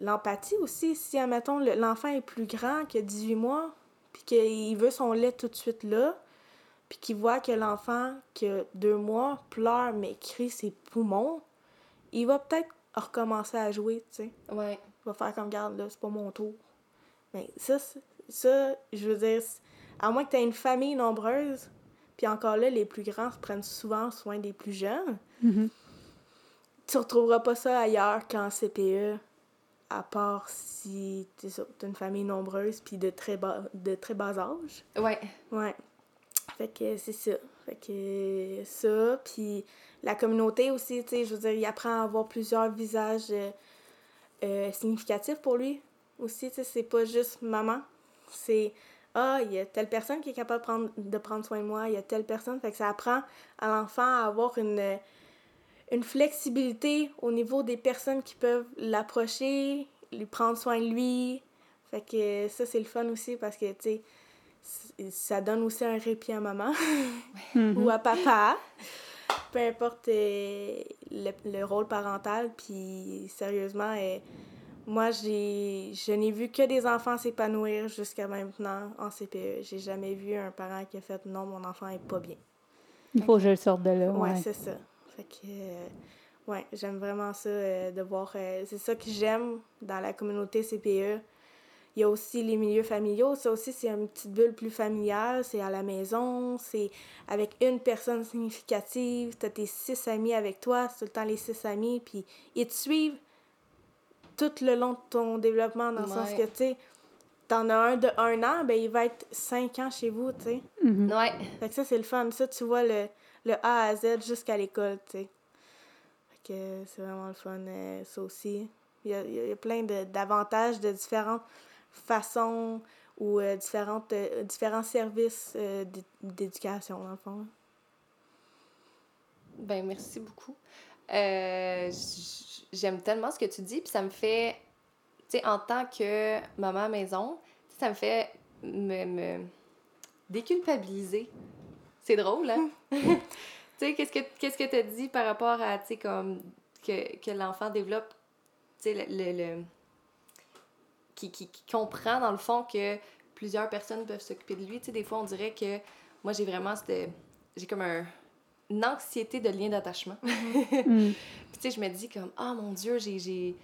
l'empathie aussi. Si, admettons, l'enfant est plus grand que 18 mois, puis qu'il veut son lait tout de suite là, puis qu'il voit que l'enfant qui a deux mois pleure mais crie ses poumons, il va peut-être recommencer à jouer, tu sais. Ouais. Il va faire comme, garde, là, c'est pas mon tour. Mais ça, ça, je veux dire, à moins que tu aies une famille nombreuse, puis encore là, les plus grands prennent souvent soin des plus jeunes, mm-hmm. tu retrouveras pas ça ailleurs qu'en CPE, à part si tu as une famille nombreuse puis de très bas, de très bas âge. Ouais. Ouais. Fait que c'est ça. Fait que ça, puis la communauté aussi, tu sais, je veux dire, il apprend à avoir plusieurs visages euh, euh, significatifs pour lui aussi, tu sais, c'est pas juste maman, c'est ah, il y a telle personne qui est capable de prendre, de prendre soin de moi, il y a telle personne, fait que ça apprend à l'enfant à avoir une, une flexibilité au niveau des personnes qui peuvent l'approcher, lui prendre soin de lui, fait que ça, c'est le fun aussi parce que, tu sais, ça donne aussi un répit à maman ou à papa peu importe euh, le, rôle parental. Puis sérieusement, euh, moi, j'ai, je n'ai vu que des enfants s'épanouir jusqu'à maintenant en CPE. J'ai jamais vu un parent qui a fait non, mon enfant est pas bien. Il faut que je sorte de là. Ouais, c'est ça. Fait que, euh, ouais, j'aime vraiment ça de voir. c'est ça que j'aime dans la communauté CPE il y a aussi les milieux familiaux. Ça aussi, c'est une petite bulle plus familiale. C'est à la maison, c'est avec une personne significative. Tu as tes six amis avec toi, c'est tout le temps les six amis. Puis ils te suivent tout le long de ton développement, dans le sens que, tu sais, t'en as un de un an, ben il va être cinq ans chez vous, tu sais. Mm-hmm. Ouais. Fait que ça, c'est le fun. Ça, tu vois le, le A à Z jusqu'à l'école, tu sais. Fait que c'est vraiment le fun, euh, ça aussi. Il y a, il y a plein d'avantages de, de différentes façons ou euh, différentes, euh, différents services euh, d'éducation, dans le fond. Ben, merci beaucoup. J'aime tellement ce que tu dis, puis ça me fait, tu sais, en tant que maman maison, ça me fait me, me déculpabiliser. C'est drôle, hein? tu sais, qu'est-ce que qu'est-ce que tu as dit par rapport à, tu sais, comme que, que l'enfant développe, tu sais, le, le qui, qui, comprend dans le fond que plusieurs personnes peuvent s'occuper de lui. Tu sais, des fois, on dirait que moi, j'ai vraiment j'ai comme un, une anxiété de lien d'attachement. Mm. Puis, tu sais, je me dis comme, ah mon Dieu, j'ai.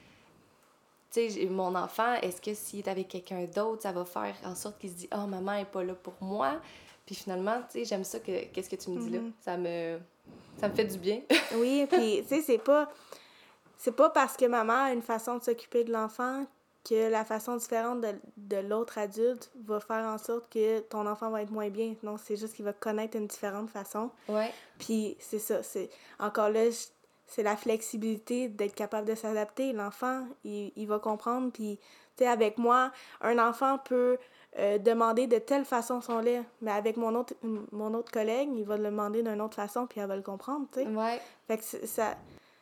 Tu sais, mon enfant, est-ce que s'il est avec quelqu'un d'autre, ça va faire en sorte qu'il se dit, ah, oh, maman est pas là pour moi? Puis finalement, tu sais, j'aime ça que qu'est-ce que tu me dis là? Mhm. Ça me ça me fait du bien. Oui, puis tu sais, c'est pas. C'est pas parce que maman a une façon de s'occuper de l'enfant que la façon différente de, de l'autre adulte va faire en sorte que ton enfant va être moins bien. Non, c'est juste qu'il va connaître une différente façon. ouais. Puis c'est ça, c'est encore là, c'est la flexibilité d'être capable de s'adapter. L'enfant, il, il va comprendre. Puis, tu sais, avec moi, un enfant peut euh, demander de telle façon son lait, mais avec mon autre, mon autre collègue, il va le demander d'une autre façon, puis elle va le comprendre, tu sais. Ouais. Fait que ça,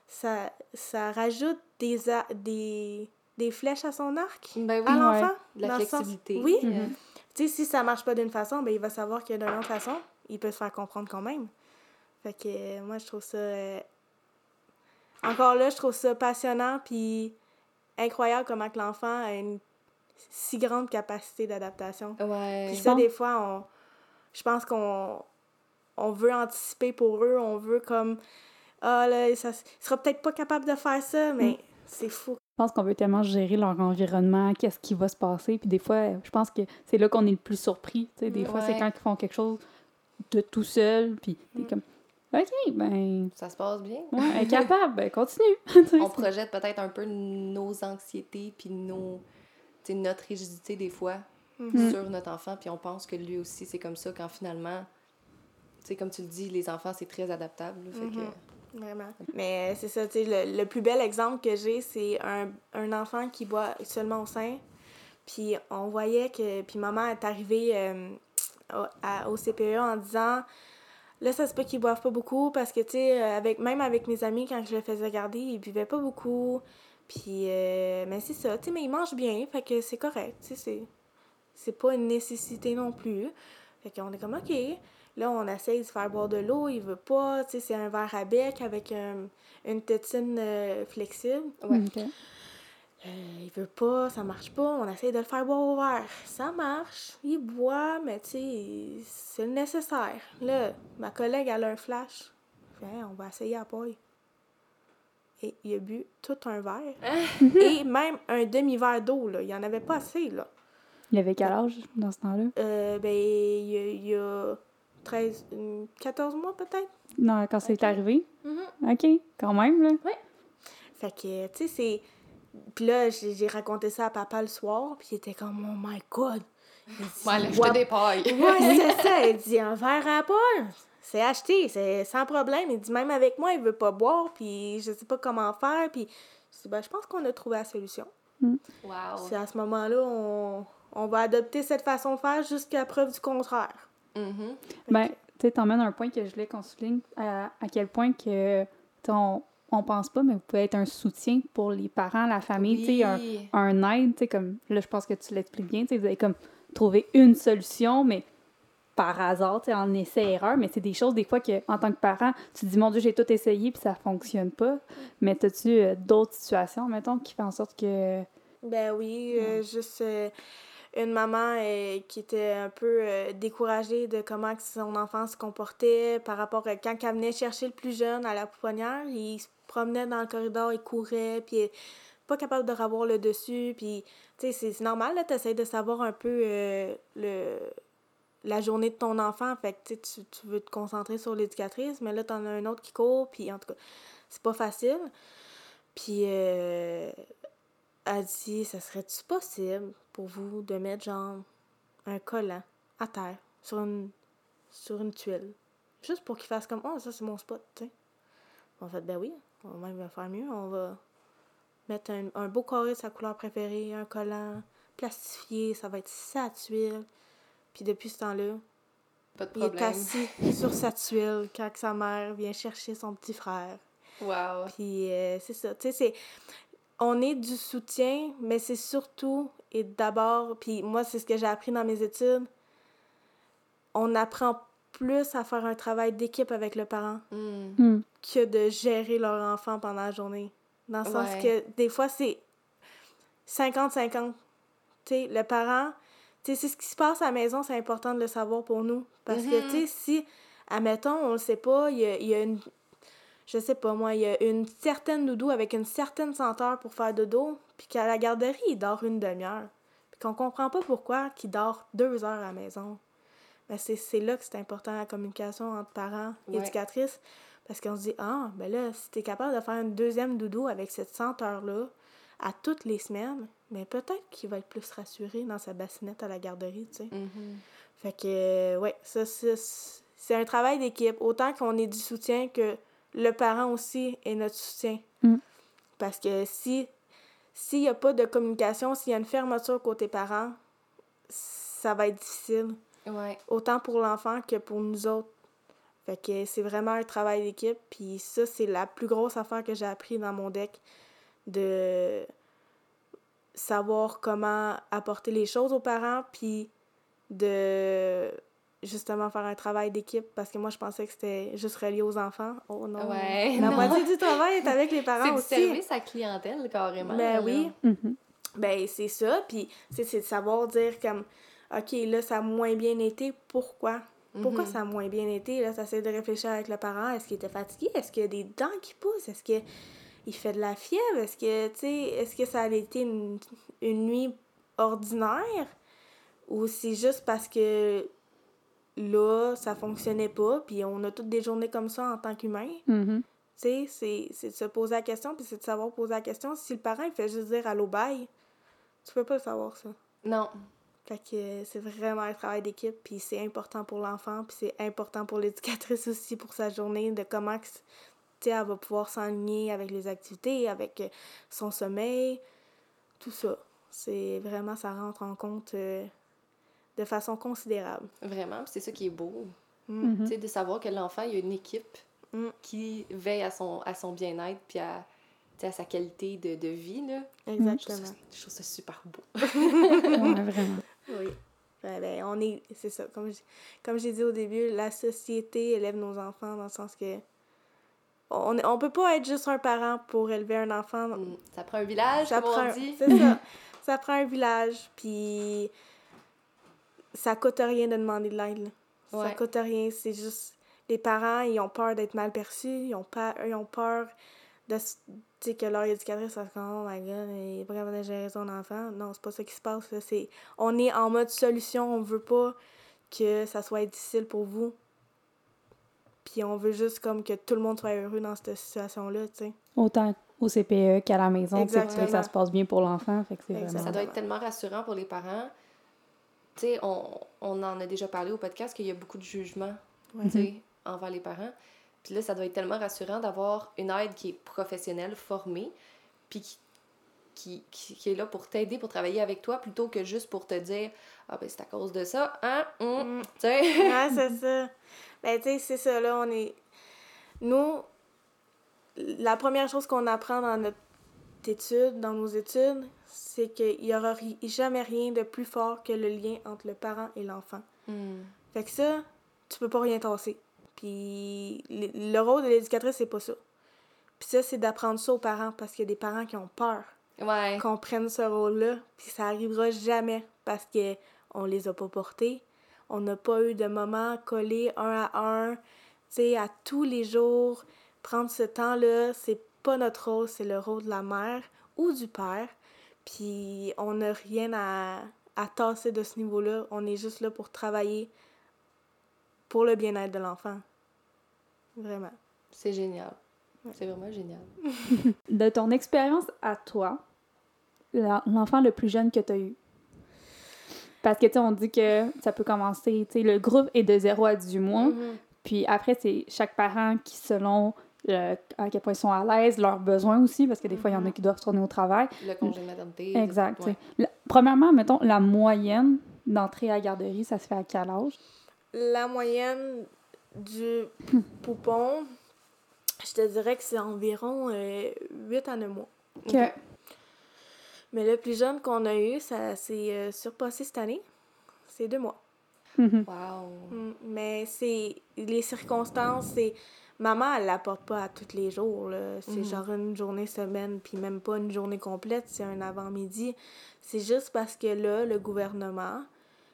ça, ça rajoute des, des, des flèches à son arc. Ben oui. À l'enfant. De la sens- flexibilité. Oui. Euh, Tu sais, si ça marche pas d'une façon, ben il va savoir que d'une autre façon, il peut se faire comprendre quand même. Fait que euh, moi, je trouve ça. euh, Encore là, je trouve ça passionnant puis incroyable comment que l'enfant a une si grande capacité d'adaptation. Ouais. Puis ça, pense- des fois, on... je pense qu'on on veut anticiper pour eux, on veut comme. Ah là, ça, il sera peut-être pas capable de faire ça, mais c'est fou. Je pense qu'on veut tellement gérer leur environnement, qu'est-ce qui va se passer. Puis des fois, je pense que c'est là qu'on est le plus surpris. Tu sais, des fois, c'est quand ils font quelque chose de tout seul, puis t'es Mm. comme, OK, ben, Ça se passe bien. ouais, capable, ben, continue. On projette peut-être un peu nos anxiétés puis nos tu sais, notre rigidité des fois Mhm. sur notre enfant puis on pense que lui aussi c'est comme ça quand finalement tu sais comme tu le dis les enfants c'est très adaptable là, fait que Vraiment. Mais c'est ça, tu sais, le, le plus bel exemple que j'ai, c'est un, un enfant qui boit seulement au sein. Puis on voyait que. Puis maman est arrivée euh, au, au CPE en disant Là, ça se peut qu'ils boivent pas beaucoup parce que, tu sais, euh, avec, même avec mes amis, quand je le faisais garder, ils buvaient pas beaucoup. Puis, euh, mais c'est ça, tu sais, mais ils mangent bien, fait que c'est correct, tu sais, c'est- c'est pas une nécessité non plus. Fait qu'on est comme, OK. Là, on essaye de faire boire de l'eau, il veut pas, tu sais, c'est un verre à bec avec un- une tétine euh, flexible. ouais. Euh, il veut pas, ça marche pas, on essaye de le faire boire au verre. Ça marche, il boit, mais tu sais, c'est le nécessaire. Là, ma collègue, elle a un flash. Hey, on va essayer à paille. Et il a bu tout un verre. Et même un demi-verre d'eau, là. Il y en avait pas assez, là. Il avait quel âge dans ce temps-là? Euh, ben, il y a, il y a 13, euh, 14 mois peut-être? Non, quand c'est Ok. arrivé? OK, quand même, là. Fait que, tu sais, c'est. Puis là, j'ai raconté ça à papa le soir, puis il était comme, oh my god. Il dit, ouais là, je Ouais, te dépaille Ouais, c'est ça. Il dit un verre à Paul. C'est acheté, c'est sans problème. Il dit même avec moi, il veut pas boire, puis je sais pas comment faire. Puis je dis, ben, je pense qu'on a trouvé la solution. wow C'est à ce moment-là, on, on va adopter cette façon de faire jusqu'à preuve du contraire. Mhm. Ben, tu sais, t'emmènes un point que je voulais qu'on souligne, à, à quel point que, tu sais, on, on pense pas, mais vous pouvez être un soutien pour les parents, la famille, tu sais, un, un aide, tu sais, comme, là, je pense que tu l'expliques bien, tu sais, vous avez comme trouvé une solution, mais par hasard, tu sais, en essai-erreur, mais c'est des choses, des fois, que en tant que parent, tu te dis, mon Dieu, j'ai tout essayé, puis ça fonctionne pas. Mais t'as-tu euh, d'autres situations, mettons, qui font en sorte que... Ben oui, euh, juste euh, une maman euh, qui était un peu euh, découragée de comment son enfant se comportait par rapport à quand elle venait chercher le plus jeune à la pouponnière, il se promenait dans le corridor, il courait, puis pas capable de revoir le dessus, puis tu sais, c'est normal, là, t'essayes de savoir un peu euh, le la journée de ton enfant, fait que tu, tu veux te concentrer sur l'éducatrice, mais là, t'en as un autre qui court, puis en tout cas, c'est pas facile. Puis, elle dit, ça serait-tu possible pour vous de mettre genre un collant à terre sur une, sur une tuile? Juste pour qu'il fasse comme, oh, ça c'est mon spot, tu sais. En fait, ben oui, on va même faire mieux. On va mettre un, un beau carré de sa couleur préférée, un collant plastifié, ça va être sa tuile. Puis depuis ce temps-là, pas de il est assis sur sa tuile quand sa mère vient chercher son petit frère. wow Puis euh, c'est ça, tu sais, c'est... On est du soutien, mais c'est surtout et d'abord, puis moi, c'est ce que j'ai appris dans mes études, on apprend plus à faire un travail d'équipe avec le parent Mm. Hmm. que de gérer leur enfant pendant la journée. Dans le sens que des fois, c'est 50-50. Tu sais, le parent, tu sais, c'est ce qui se passe à la maison, c'est important de le savoir pour nous. Parce que, tu sais, si, admettons, on le sait pas, il y a, il y a une. Je sais pas moi, il y a une certaine doudou avec une certaine senteur pour faire dodo, puis qu'à la garderie, il dort une demi-heure. Puis qu'on comprend pas pourquoi qu'il dort deux heures à la maison. ben c'est là que c'est important la communication entre parents et éducatrices. Parce qu'on se dit, ah, ben là, si t'es capable de faire une deuxième doudou avec cette senteur-là à toutes les semaines, mais ben peut-être qu'il va être plus rassuré dans sa bassinette à la garderie, tu sais. Mm-hmm. Fait que, ouais, ça, c'est un travail d'équipe. Autant qu'on ait du soutien que le parent aussi est notre soutien. Mm. Parce que si s'il n'y a pas de communication, s'il y a une fermeture côté parent, ça va être difficile. Ouais. Autant pour l'enfant que pour nous autres. Fait que c'est vraiment un travail d'équipe. Puis ça, c'est la plus grosse affaire que j'ai appris dans mon deck. De savoir comment apporter les choses aux parents, puis de justement faire un travail d'équipe parce que moi je pensais que c'était juste relié aux enfants. Oh non. Ouais, la moitié du travail est avec les parents aussi. C'est de servir sa clientèle carrément. Ben oui. Mm-hmm. Ben c'est ça. Puis c'est de savoir dire comme OK, là ça a moins bien été, pourquoi? Pourquoi mm-hmm. ça a moins bien été? Là, ça c'est de réfléchir avec le parent. Est-ce qu'il était fatigué? Est-ce qu'il y a des dents qui poussent? Est-ce que il fait de la fièvre? Est-ce que, tu sais, est-ce que ça a été une, une nuit ordinaire? Ou c'est juste parce que là, ça fonctionnait pas, puis on a toutes des journées comme ça en tant qu'humain. Mm-hmm. Tu sais, c'est de se poser la question, puis c'est de savoir poser la question. Si le parent, il fait juste dire allô, bye, tu peux pas savoir ça. Non. Fait que c'est vraiment un travail d'équipe, puis c'est important pour l'enfant, puis c'est important pour l'éducatrice aussi pour sa journée, de comment elle va pouvoir s'enligner avec les activités, avec euh, son sommeil, tout ça. C'est vraiment, ça rentre en compte euh, de façon considérable. Vraiment, c'est ça qui est beau. Mm. Tu sais, de savoir que l'enfant, il y a une équipe Mm. qui veille à son, à son bien-être puis à, à sa qualité de, de vie. Là. Exactement. Je trouve, ça, je trouve ça super beau. ouais, vraiment. Oui. Ben, ben, on est, c'est ça, comme j'ai, comme j'ai dit au début, la société élève nos enfants dans le sens que on, on peut pas être juste un parent pour élever un enfant. Mm. Ça prend un village, ça comme prend, on dit. C'est ça. Ça prend un village, puis ça coûte rien de demander de l'aide. Ça coûte rien, c'est juste... Les parents, ils ont peur d'être mal perçus, ils ont peur, ils ont peur de... Tu sais, que leur éducatrice, ça se dit, oh my god, il est pas capable de gérer son enfant. Non, c'est pas ça qui se passe. C'est... On est en mode solution, on veut pas que ça soit difficile pour vous. Puis on veut juste comme que tout le monde soit heureux dans cette situation-là, tu sais. Autant au CPE qu'à la maison, tu que ça se passe bien pour l'enfant. Fait que c'est Exactement. vraiment... Ça doit être tellement rassurant pour les parents. Tu sais, on, on en a déjà parlé au podcast qu'il y a beaucoup de jugement Ouais. tu sais, envers les parents. Puis là, ça doit être tellement rassurant d'avoir une aide qui est professionnelle, formée, puis qui, qui, qui, qui est là pour t'aider, pour travailler avec toi, plutôt que juste pour te dire Ah, ben c'est à cause de ça, hein, hum, Mm. tu sais. Ouais, c'est ça. Ben, tu sais, c'est ça, là, on est... Nous, la première chose qu'on apprend dans notre étude, dans nos études, c'est qu'il y aura ri- jamais rien de plus fort que le lien entre le parent et l'enfant. Hum. Fait que ça, tu peux pas rien tasser. Puis le, le rôle de l'éducatrice, c'est pas ça. Puis ça, c'est d'apprendre ça aux parents, parce qu'il y a des parents qui ont peur Ouais. qu'on prenne ce rôle-là, puis ça arrivera jamais parce que on les a pas portés. On n'a pas eu de moments collés un à un, tu sais, à tous les jours. Prendre ce temps-là, c'est pas notre rôle, c'est le rôle de la mère ou du père. Puis on n'a rien à, à tasser de ce niveau-là. On est juste là pour travailler pour le bien-être de l'enfant. Vraiment. C'est génial. C'est vraiment génial. De ton expérience à toi, la- l'enfant le plus jeune que tu as eu? Parce que, tu sais, on dit que ça peut commencer, tu sais, le groupe est de 0 à 18 mois, Mhm. puis après, c'est chaque parent qui, selon euh, à quel point ils sont à l'aise, leurs besoins aussi, parce que des fois, il y en a qui doivent retourner au travail. Le congé de maternité. Exact. Ouais. La- premièrement, mettons, la moyenne d'entrée à la garderie, ça se fait à quel âge? La moyenne du poupon, je te dirais que c'est environ euh, 8 à 9 mois. Que, Mais le plus jeune qu'on a eu, ça s'est euh, surpassé cette année. C'est deux mois. Mhm. Wow. Mm, Mais c'est les circonstances, c'est maman elle l'apporte pas à tous les jours. C'est Mhm. genre une journée semaine puis même pas une journée complète, c'est un avant-midi. C'est juste parce que là le gouvernement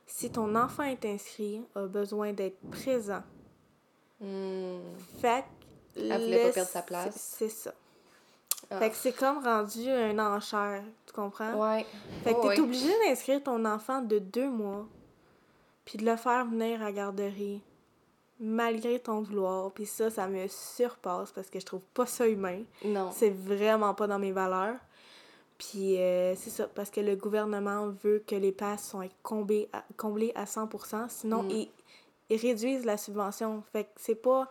si ton enfant est inscrit, a besoin d'être présent. Hum. Fait que Elle voulait pas perdre sa place. C'est ça. Ah. Fait que c'est comme rendu un enchère, tu comprends? Ouais. Fait que Oh, t'es obligé d'inscrire ton enfant de deux mois puis de le faire venir à la garderie, malgré ton vouloir. Puis ça, ça me surpasse parce que je trouve pas ça humain. Non. C'est vraiment pas dans mes valeurs. Puis euh, c'est ça, parce que le gouvernement veut que les passes soient comblées à, comblées à 100%, sinon Mm. ils, ils réduisent la subvention. Fait que c'est pas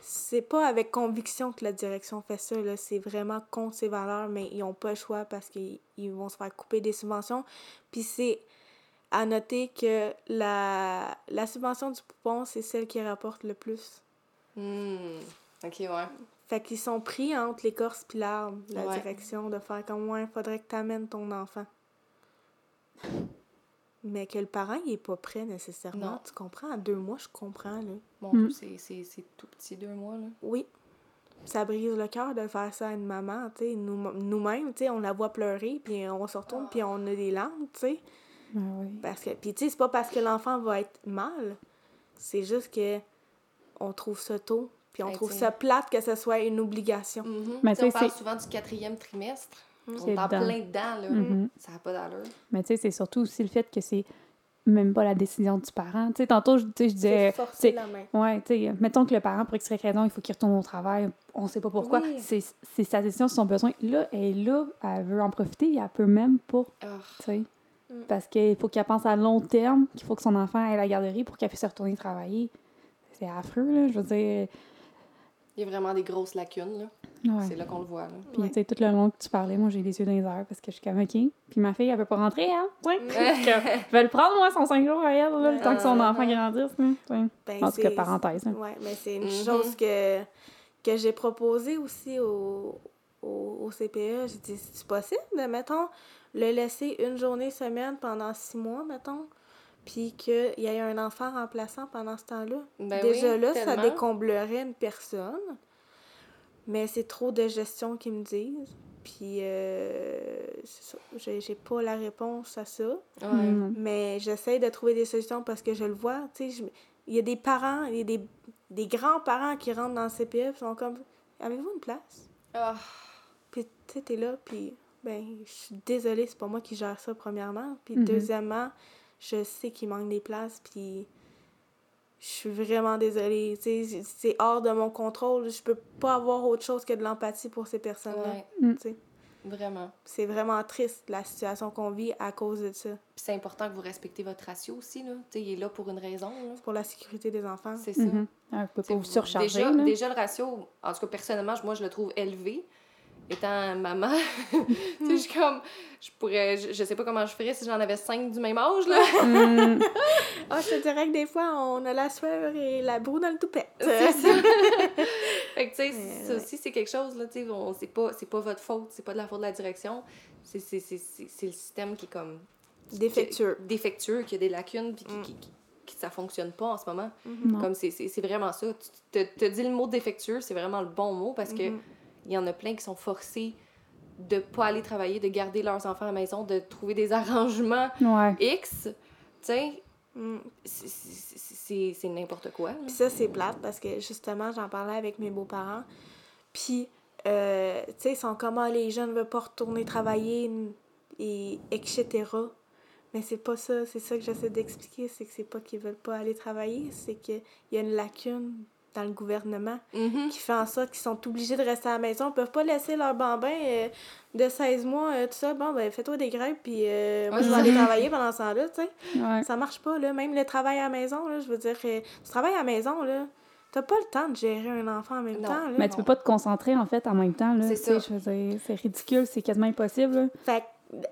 c'est pas avec conviction que la direction fait ça, là. c'est vraiment contre ses valeurs, mais ils ont pas le choix parce qu'ils ils vont se faire couper des subventions. Puis c'est à noter que la, la subvention du poupon, c'est celle qui rapporte le plus. Hmm. Ok, ouais. Fait qu'ils sont pris entre l'écorce puis l'arbre, la Ouais. direction, de faire comme, ouais, faudrait que t'amènes ton enfant. Mais que le parent, il est pas prêt nécessairement. Non. Tu comprends? À deux mois, je comprends, là. Mon Mm. Dieu, c'est- c'est c'est tout petit, deux mois, là. Oui. Ça brise le cœur de faire ça à une maman, tu sais. Nous- Nous-mêmes, tu sais, on la voit pleurer, puis on se retourne, puis on a des larmes, tu sais. Oui. Parce que, puis tu sais, c'est pas parce que l'enfant va être mal. C'est juste que on trouve ça tôt, puis on Hey, trouve t'sais. ça plate que ce soit une obligation. Mhm. Mais Tu sais, on parle c'est- souvent du quatrième trimestre. On C'est est en dedans. plein dedans, là. Mhm. Ça n'a pas d'allure. Mais tu sais, c'est surtout aussi le fait que c'est même pas la décision du parent. Tu sais, tantôt, je, tu sais, je disais... C'est la main. Ouais, tu sais, mettons que le parent, pour X raison, il faut qu'il retourne au travail, on sait pas pourquoi. Oui. C'est c'est sa décision, c'est son besoin. Là, elle est là, elle veut en profiter, elle peut même pas, Ah. tu sais. Mm. Parce qu'il faut qu'elle pense à long terme, qu'il faut que son enfant aille à la garderie pour qu'elle puisse retourner travailler. C'est affreux, là, je veux dire. Il y a vraiment des grosses lacunes, là. Ouais. C'est là qu'on le voit, là. Puis, Ouais. tu sais, tout le long que tu parlais, moi, j'ai les yeux dans les airs parce que je suis comme, OK. Puis ma fille, elle peut pas rentrer, hein? Tu sais. je vais le prendre, moi, son 5 jours à elle, là, le temps que son Ah, enfant grandisse, sais. Ben, En tout cas, parenthèse. hein. Ouais, mais c'est une Mhm. chose que, que j'ai proposée aussi au, au, au CPE. J'ai dit, c'est possible de, mettons, le laisser une journée semaine pendant six mois, mettons, puis qu'il y ait un enfant remplaçant pendant ce temps-là. Ben Déjà oui, là, ça décomblerait une personne, mais c'est trop de gestion qu'ils me disent. Puis, euh, c'est ça. J'ai, j'ai pas la réponse à ça. Ouais. Mm. Mais j'essaie de trouver des solutions parce que je le vois. Tu sais, je- il y a des parents, il y a des, des grands-parents qui rentrent dans le CPF et sont comme Avez-vous une place? Ah. Puis tu sais, t'es là, puis ben, je suis désolée, c'est pas moi qui gère ça, premièrement. Puis Mhm. deuxièmement, je sais qu'il manque des places, puis je suis vraiment désolée. C'est hors de mon contrôle. Je peux pas avoir autre chose que de l'empathie pour ces personnes-là. Ouais, Mm. Tu sais, vraiment. C'est vraiment triste, la situation qu'on vit à cause de ça. Puis c'est important que vous respectez votre ratio aussi, là. Tu sais, il est là pour une raison, là. Pour la sécurité des enfants. C'est ça. Mhm. Ah, vous pas surcharger, Déjà, déjà, le ratio, en tout cas, personnellement, moi, je le trouve élevé. Étant maman, tu sais, je suis comme, je pourrais, je, je sais pas comment je ferais si j'en avais cinq du même âge, là. Mm. Ah, je te dirais que des fois, on a la sueur et la broue dans le toupette. C'est ça. fait que, tu sais, ça aussi, c'est quelque chose, là, tu sais, c'est pas, c'est pas votre faute, c'est pas de la faute de la direction. C'est, c'est, c'est, c'est, c'est le système qui est comme... Défectueux. qui- défectueux, qui a des lacunes, puis qui, Mm. qui, ça fonctionne pas en ce moment. Non. Comme c'est, c'est, c'est vraiment ça. Tu te, te dis le mot défectueux, c'est vraiment le bon mot, parce que Mhm. Il y en a plein qui sont forcés de pas aller travailler, de garder leurs enfants à la maison, de trouver des arrangements Ouais. X. Tu sais, Mm. c'est- n'importe quoi. Puis ça, c'est plate parce que justement, j'en parlais avec mes beaux-parents. Puis, euh, tu sais, ils sont comme Ah, les jeunes ne veulent pas retourner travailler, et etc. Mais c'est pas ça. C'est ça que j'essaie d'expliquer. C'est que c'est pas qu'ils veulent pas aller travailler, c'est qu'il y a une lacune dans le gouvernement Mhm. qui fait en sorte qu'ils sont obligés de rester à la maison. Ils peuvent pas laisser leur bambin euh, de 16 mois euh, tout ça. Bon, ben, fais-toi des grèves, puis euh, moi, je vais aller travailler pendant ce temps-là, tu sais. Ouais. Ça marche pas, là. Même le travail à la maison, là, je veux dire, euh, tu travailles à la maison, là, t'as pas le temps de gérer un enfant en même Non. temps, là. Mais tu peux pas te concentrer, en fait, en même temps, là. C'est Tu sais, ça. Je veux dire, c'est ridicule, c'est quasiment impossible, là. Fait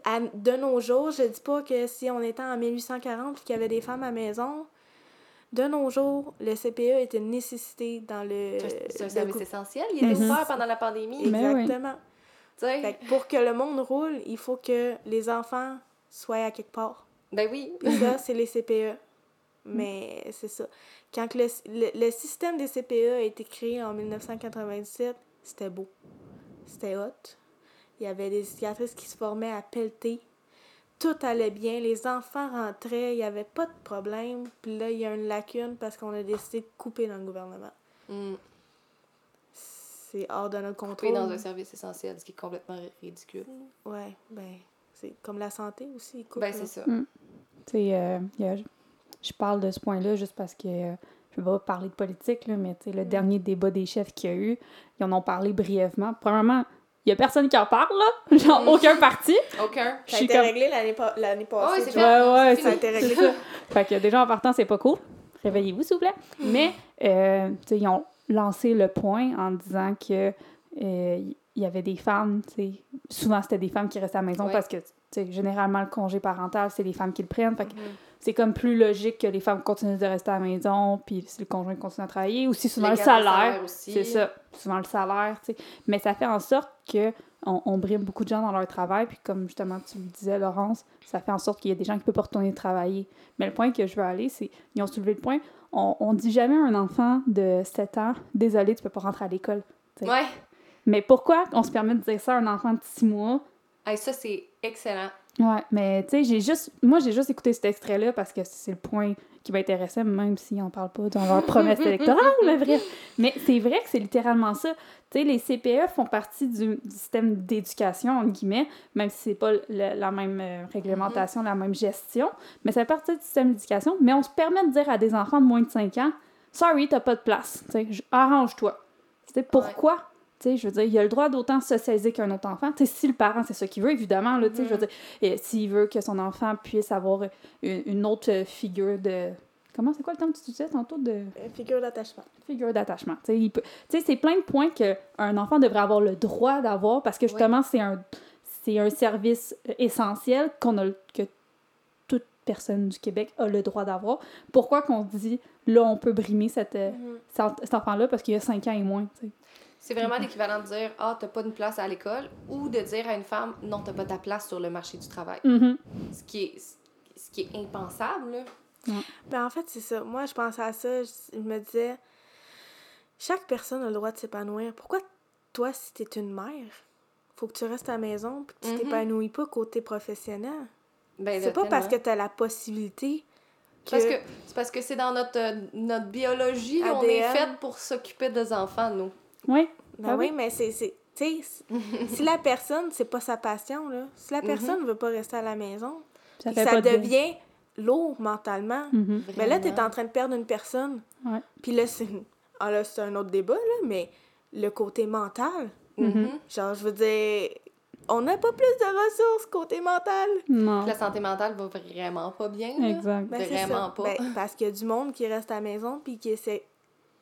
à- de nos jours, je dis pas que si on était en 1840 et qu'il y avait des femmes à la maison, de nos jours, le CPE est une nécessité dans le... C'est- C'est un service essentiel. Il était Mhm. ouvert pendant la pandémie. Oui. Exactement. Tu sais. Fait que pour que le monde roule, il faut que les enfants soient à quelque part. Ben oui. Puis ça, c'est les CPE. Mais c'est ça. Quand le, le, le système des CPE a été créé en 1997, c'était beau. C'était hot. Il y avait des éducatrices qui se formaient à pelleter. Tout allait bien. Les enfants rentraient. Il n'y avait pas de problème. Puis là, il y a une lacune parce qu'on a décidé de couper dans le gouvernement. Mm. C'est hors de notre contrôle. dans un service essentiel, ce qui est complètement ri- ridicule. Ouais, ben, c'est comme la santé aussi. ils coupent, Ben, c'est ça. Tu sais, euh, je je parle de ce point-là juste parce que euh, je vais pas parler de politique, là, mais tu sais, le Mm. dernier débat des chefs qu'il y a eu, ils en ont parlé brièvement. Premièrement, il y a personne qui en parle, là. Genre, Mm. aucun parti. Aucun. Je Ça a suis été comme- réglé l'année pa- l'année oui, passée. c'est tu fait. Ouais, ouais, Ça a été réglé. Fait que déjà, en partant, c'est pas cool. Réveillez-vous, s'il vous plaît. Mais, euh, tu sais, ils ont lancé le point en disant que euh, il y avait des femmes, tu sais, souvent c'était des femmes qui restaient à la maison Ouais. parce que, tu sais, généralement, le congé parental, c'est les femmes qui le prennent. Fait que Mhm. C'est comme plus logique que les femmes continuent de rester à la maison, puis si le conjoint continue à travailler, aussi souvent Les le salaire. C'est ça, souvent le salaire, tu sais. Mais ça fait en sorte que on, on brime beaucoup de gens dans leur travail, puis comme justement tu le disais, Laurence, ça fait en sorte qu'il y a des gens qui peuvent pas retourner travailler. Mais le point que je veux aller, c'est, ils ont soulevé le point, on, on dit jamais à un enfant de 7 ans, désolé, tu peux pas rentrer à l'école. Ouais. Mais pourquoi on se permet de dire ça à un enfant de 6 mois? Hey, ça, c'est excellent. Ouais, mais tu sais, j'ai juste. Moi, j'ai juste écouté cet extrait-là parce que c'est le point qui m'intéressait, même s'ils n'en parlent pas dans leur promesse électorale, mais bref. Mais c'est vrai que c'est littéralement ça. Tu sais, les CPE font partie du, du système d'éducation, entre guillemets, même si c'est pas le- la même euh, réglementation, la même gestion, mais ça fait partie du système d'éducation. Mais on se permet de dire à des enfants de moins de 5 ans Sorry, t'as pas de place. Tu sais, arrange-toi. Tu sais, pourquoi? Je veux dire, il a le droit d'autant se saisir qu'un autre enfant. Si le parent, c'est ça qu'il veut, évidemment, là, sais, je veux dire, et s'il veut que son enfant puisse avoir une, une autre figure de... Comment, c'est quoi le terme que tu disais tantôt? De? Euh, Figure d'attachement. figure d'attachement. Tu sais, il peut- c'est plein de points qu'un enfant devrait avoir le droit d'avoir parce que justement, c'est un, c'est un service euh, essentiel qu'on a, que toute personne du Québec a le droit d'avoir. Pourquoi qu'on dit, là, on peut brimer cette, euh, Mhm. cet- cet enfant-là parce qu'il a 5 ans et moins. C'est vraiment l'équivalent de dire Ah, t'as pas une place à l'école ou de dire à une femme Non, t'as pas ta place sur le marché du travail. Mhm. Ce qui est, ce qui est impensable, là. Ben, en fait, c'est ça. Moi, je pensais à ça. Je, me disais, chaque personne a le droit de s'épanouir. Pourquoi toi, si t'es une mère, faut que tu restes à la maison puis que tu Mhm. t'épanouis pas côté professionnel? Ben, C'est pas parce que t'as la possibilité que... Parce que c'est parce que c'est dans notre, euh, notre biologie, on est ADN. fait pour s'occuper des enfants, nous. Oui. Ben Ah oui, oui? mais c'est... c'est- Tu si la personne, c'est pas sa passion, là, si la personne veut pas rester à la maison, Ça puis fait que ça pas de bien. devient lourd mentalement, Mhm. ben là, t'es Vraiment. en train de perdre une personne. Ouais. Puis là, c'est... Ah là, c'est un autre débat, là, mais le côté mental, Mhm. genre, je veux dire, on n'a pas plus de ressources côté mental. Non. La santé mentale va vraiment pas bien. là. Exact. Ben, Vraiment ça. pas. Ben, parce qu'il y a du monde qui reste à la maison, puis qui essaie...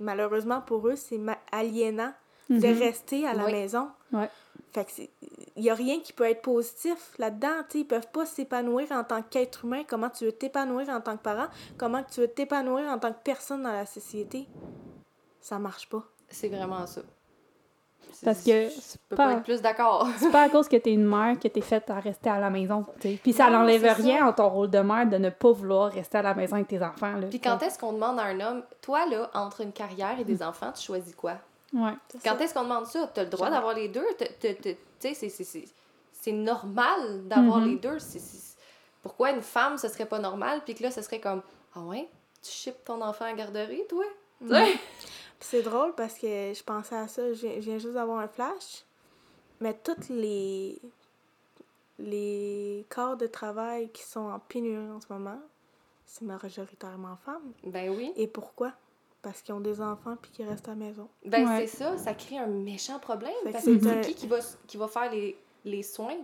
Malheureusement pour eux, c'est aliénant de Mhm. rester à la Oui. maison. Ouais. Fait que c'est... Il y a rien qui peut être positif là-dedans. Ils peuvent pas s'épanouir en tant qu'être humain. Comment tu veux t'épanouir en tant que parent? Comment tu veux t'épanouir en tant que personne dans la société? Ça marche pas. C'est vraiment ça. Parce que Je peux pas- pas être plus d'accord. C'est pas à cause que t'es une mère que t'es faite à rester à la maison. t'sais. Puis ça n'enlève rien ça. en ton rôle de mère de ne pas vouloir rester à la maison avec tes enfants. Là. Puis quand est-ce qu'on demande à un homme, toi, là, entre une carrière et des enfants, tu choisis quoi? Ouais. Quand est-ce qu'on demande ça? Tu as le droit d'avoir les deux? T'as- t'as- t'as- Tu sais, c'est- normal d'avoir Mhm. les deux. Pourquoi une femme, ce serait pas normal? Puis que là, ce serait comme, ah ouais, tu shippes ton enfant à la garderie, toi? Puis c'est drôle parce que je pensais à ça, je viens, je viens juste d'avoir un flash. Mais toutes les les corps de travail qui sont en pénurie en ce moment, c'est majoritairement femmes. Ben oui. Et pourquoi? Parce qu'ils ont des enfants puis qu'ils restent à la maison. Ben Ouais. c'est ça, ça crée un méchant problème. Fait Parce que c'est qui qui va, qui va faire les, les soins?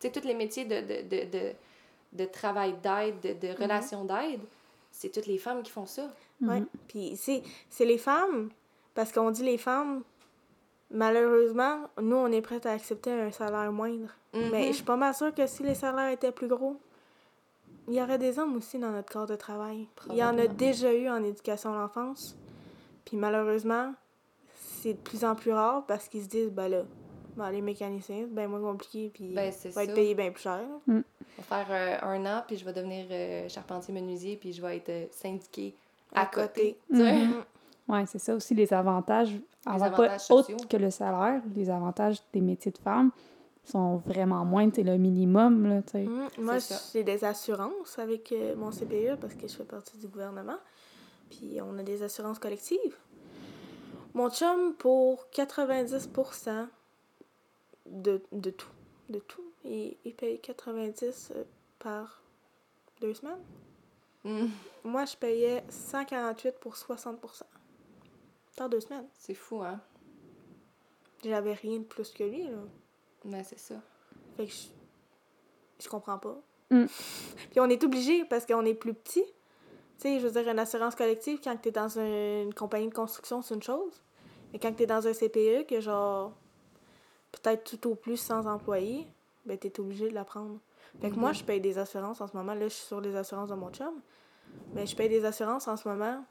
Tu sais, tous les métiers de, de, de, de, de travail d'aide, de, de relation d'aide, c'est toutes les femmes qui font ça. Ouais. Mhm. Puis c'est c'est les femmes, parce qu'on dit les femmes, malheureusement, nous, on est prêtes à accepter un salaire moindre. Mais je suis pas mal sûre que si les salaires étaient plus gros, il y aurait des hommes aussi dans notre corps de travail. Il y en a déjà eu en éducation à l'enfance. Puis malheureusement, c'est de plus en plus rare parce qu'ils se disent, ben là, ben, les mécaniciens, c'est bien moins compliqué, puis Ben, on va être payé bien plus cher. Je vais faire euh, un an, puis je vais devenir euh, charpentier menuisier, puis je vais être euh, syndiqué à, À côté. sais? Mhm. Ouais, c'est ça aussi, les avantages. avoir avantages pas autre sociaux. que le salaire, les avantages des métiers de femmes sont vraiment moins, c'est le minimum, là, tu sais. Mm, Moi, j'ai des assurances avec euh, mon CPE parce que je fais partie du gouvernement. Puis on a des assurances collectives. Mon chum, pour 90% de, de tout, de tout, il, il paye 90 euh, par deux semaines. Hmm. Moi, je payais 148 pour 60% Dans deux semaines. C'est fou, hein? J'avais rien de plus que lui, là. Mais c'est ça. Fait que je, je comprends pas. Mm. Puis on est obligé parce qu'on est plus petit. Tu sais, je veux dire, une assurance collective, quand t'es dans un- une compagnie de construction, c'est une chose. Mais quand t'es dans un CPE, que genre, peut-être tout au plus sans employé, ben t'es obligé de la prendre. Fait que moi, Mhm. je paye des assurances en ce moment. Là, je suis sur les assurances de mon chum. Mais je paye des assurances en ce moment,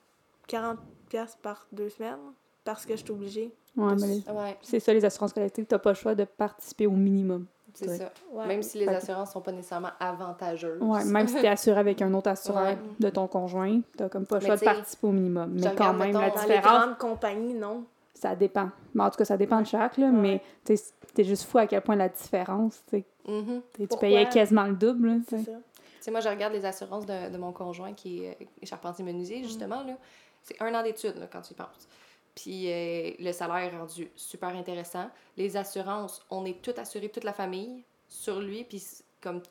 40$ piastres par deux semaines, parce que je suis obligée. Ouais, mais les- Ouais, c'est ça, les assurances collectives, t'as pas le choix de participer au minimum. c'est Ouais. ça. Ouais. Même si les assurances sont pas nécessairement avantageuses. Ouais, même si t'es assuré avec un autre assureur Ouais. de ton conjoint, t'as comme pas le choix de tu participer au minimum. Mais quand même, la mettons, Dans les différence, grandes compagnies, non. Ça dépend. Mais en tout cas, ça dépend de chaque, là, mais tu sais, t'es juste fou à quel point la différence, tu sais. Mhm. Tu payais quasiment le double, C'est ça. Tu sais, moi, je regarde les assurances de, de mon conjoint qui est euh, charpentier menuisier, justement. là. C'est un an d'études, là, quand tu y penses. Puis euh, le salaire est rendu super intéressant. Les assurances, on est tout assuré, toute la famille, sur lui. Puis comme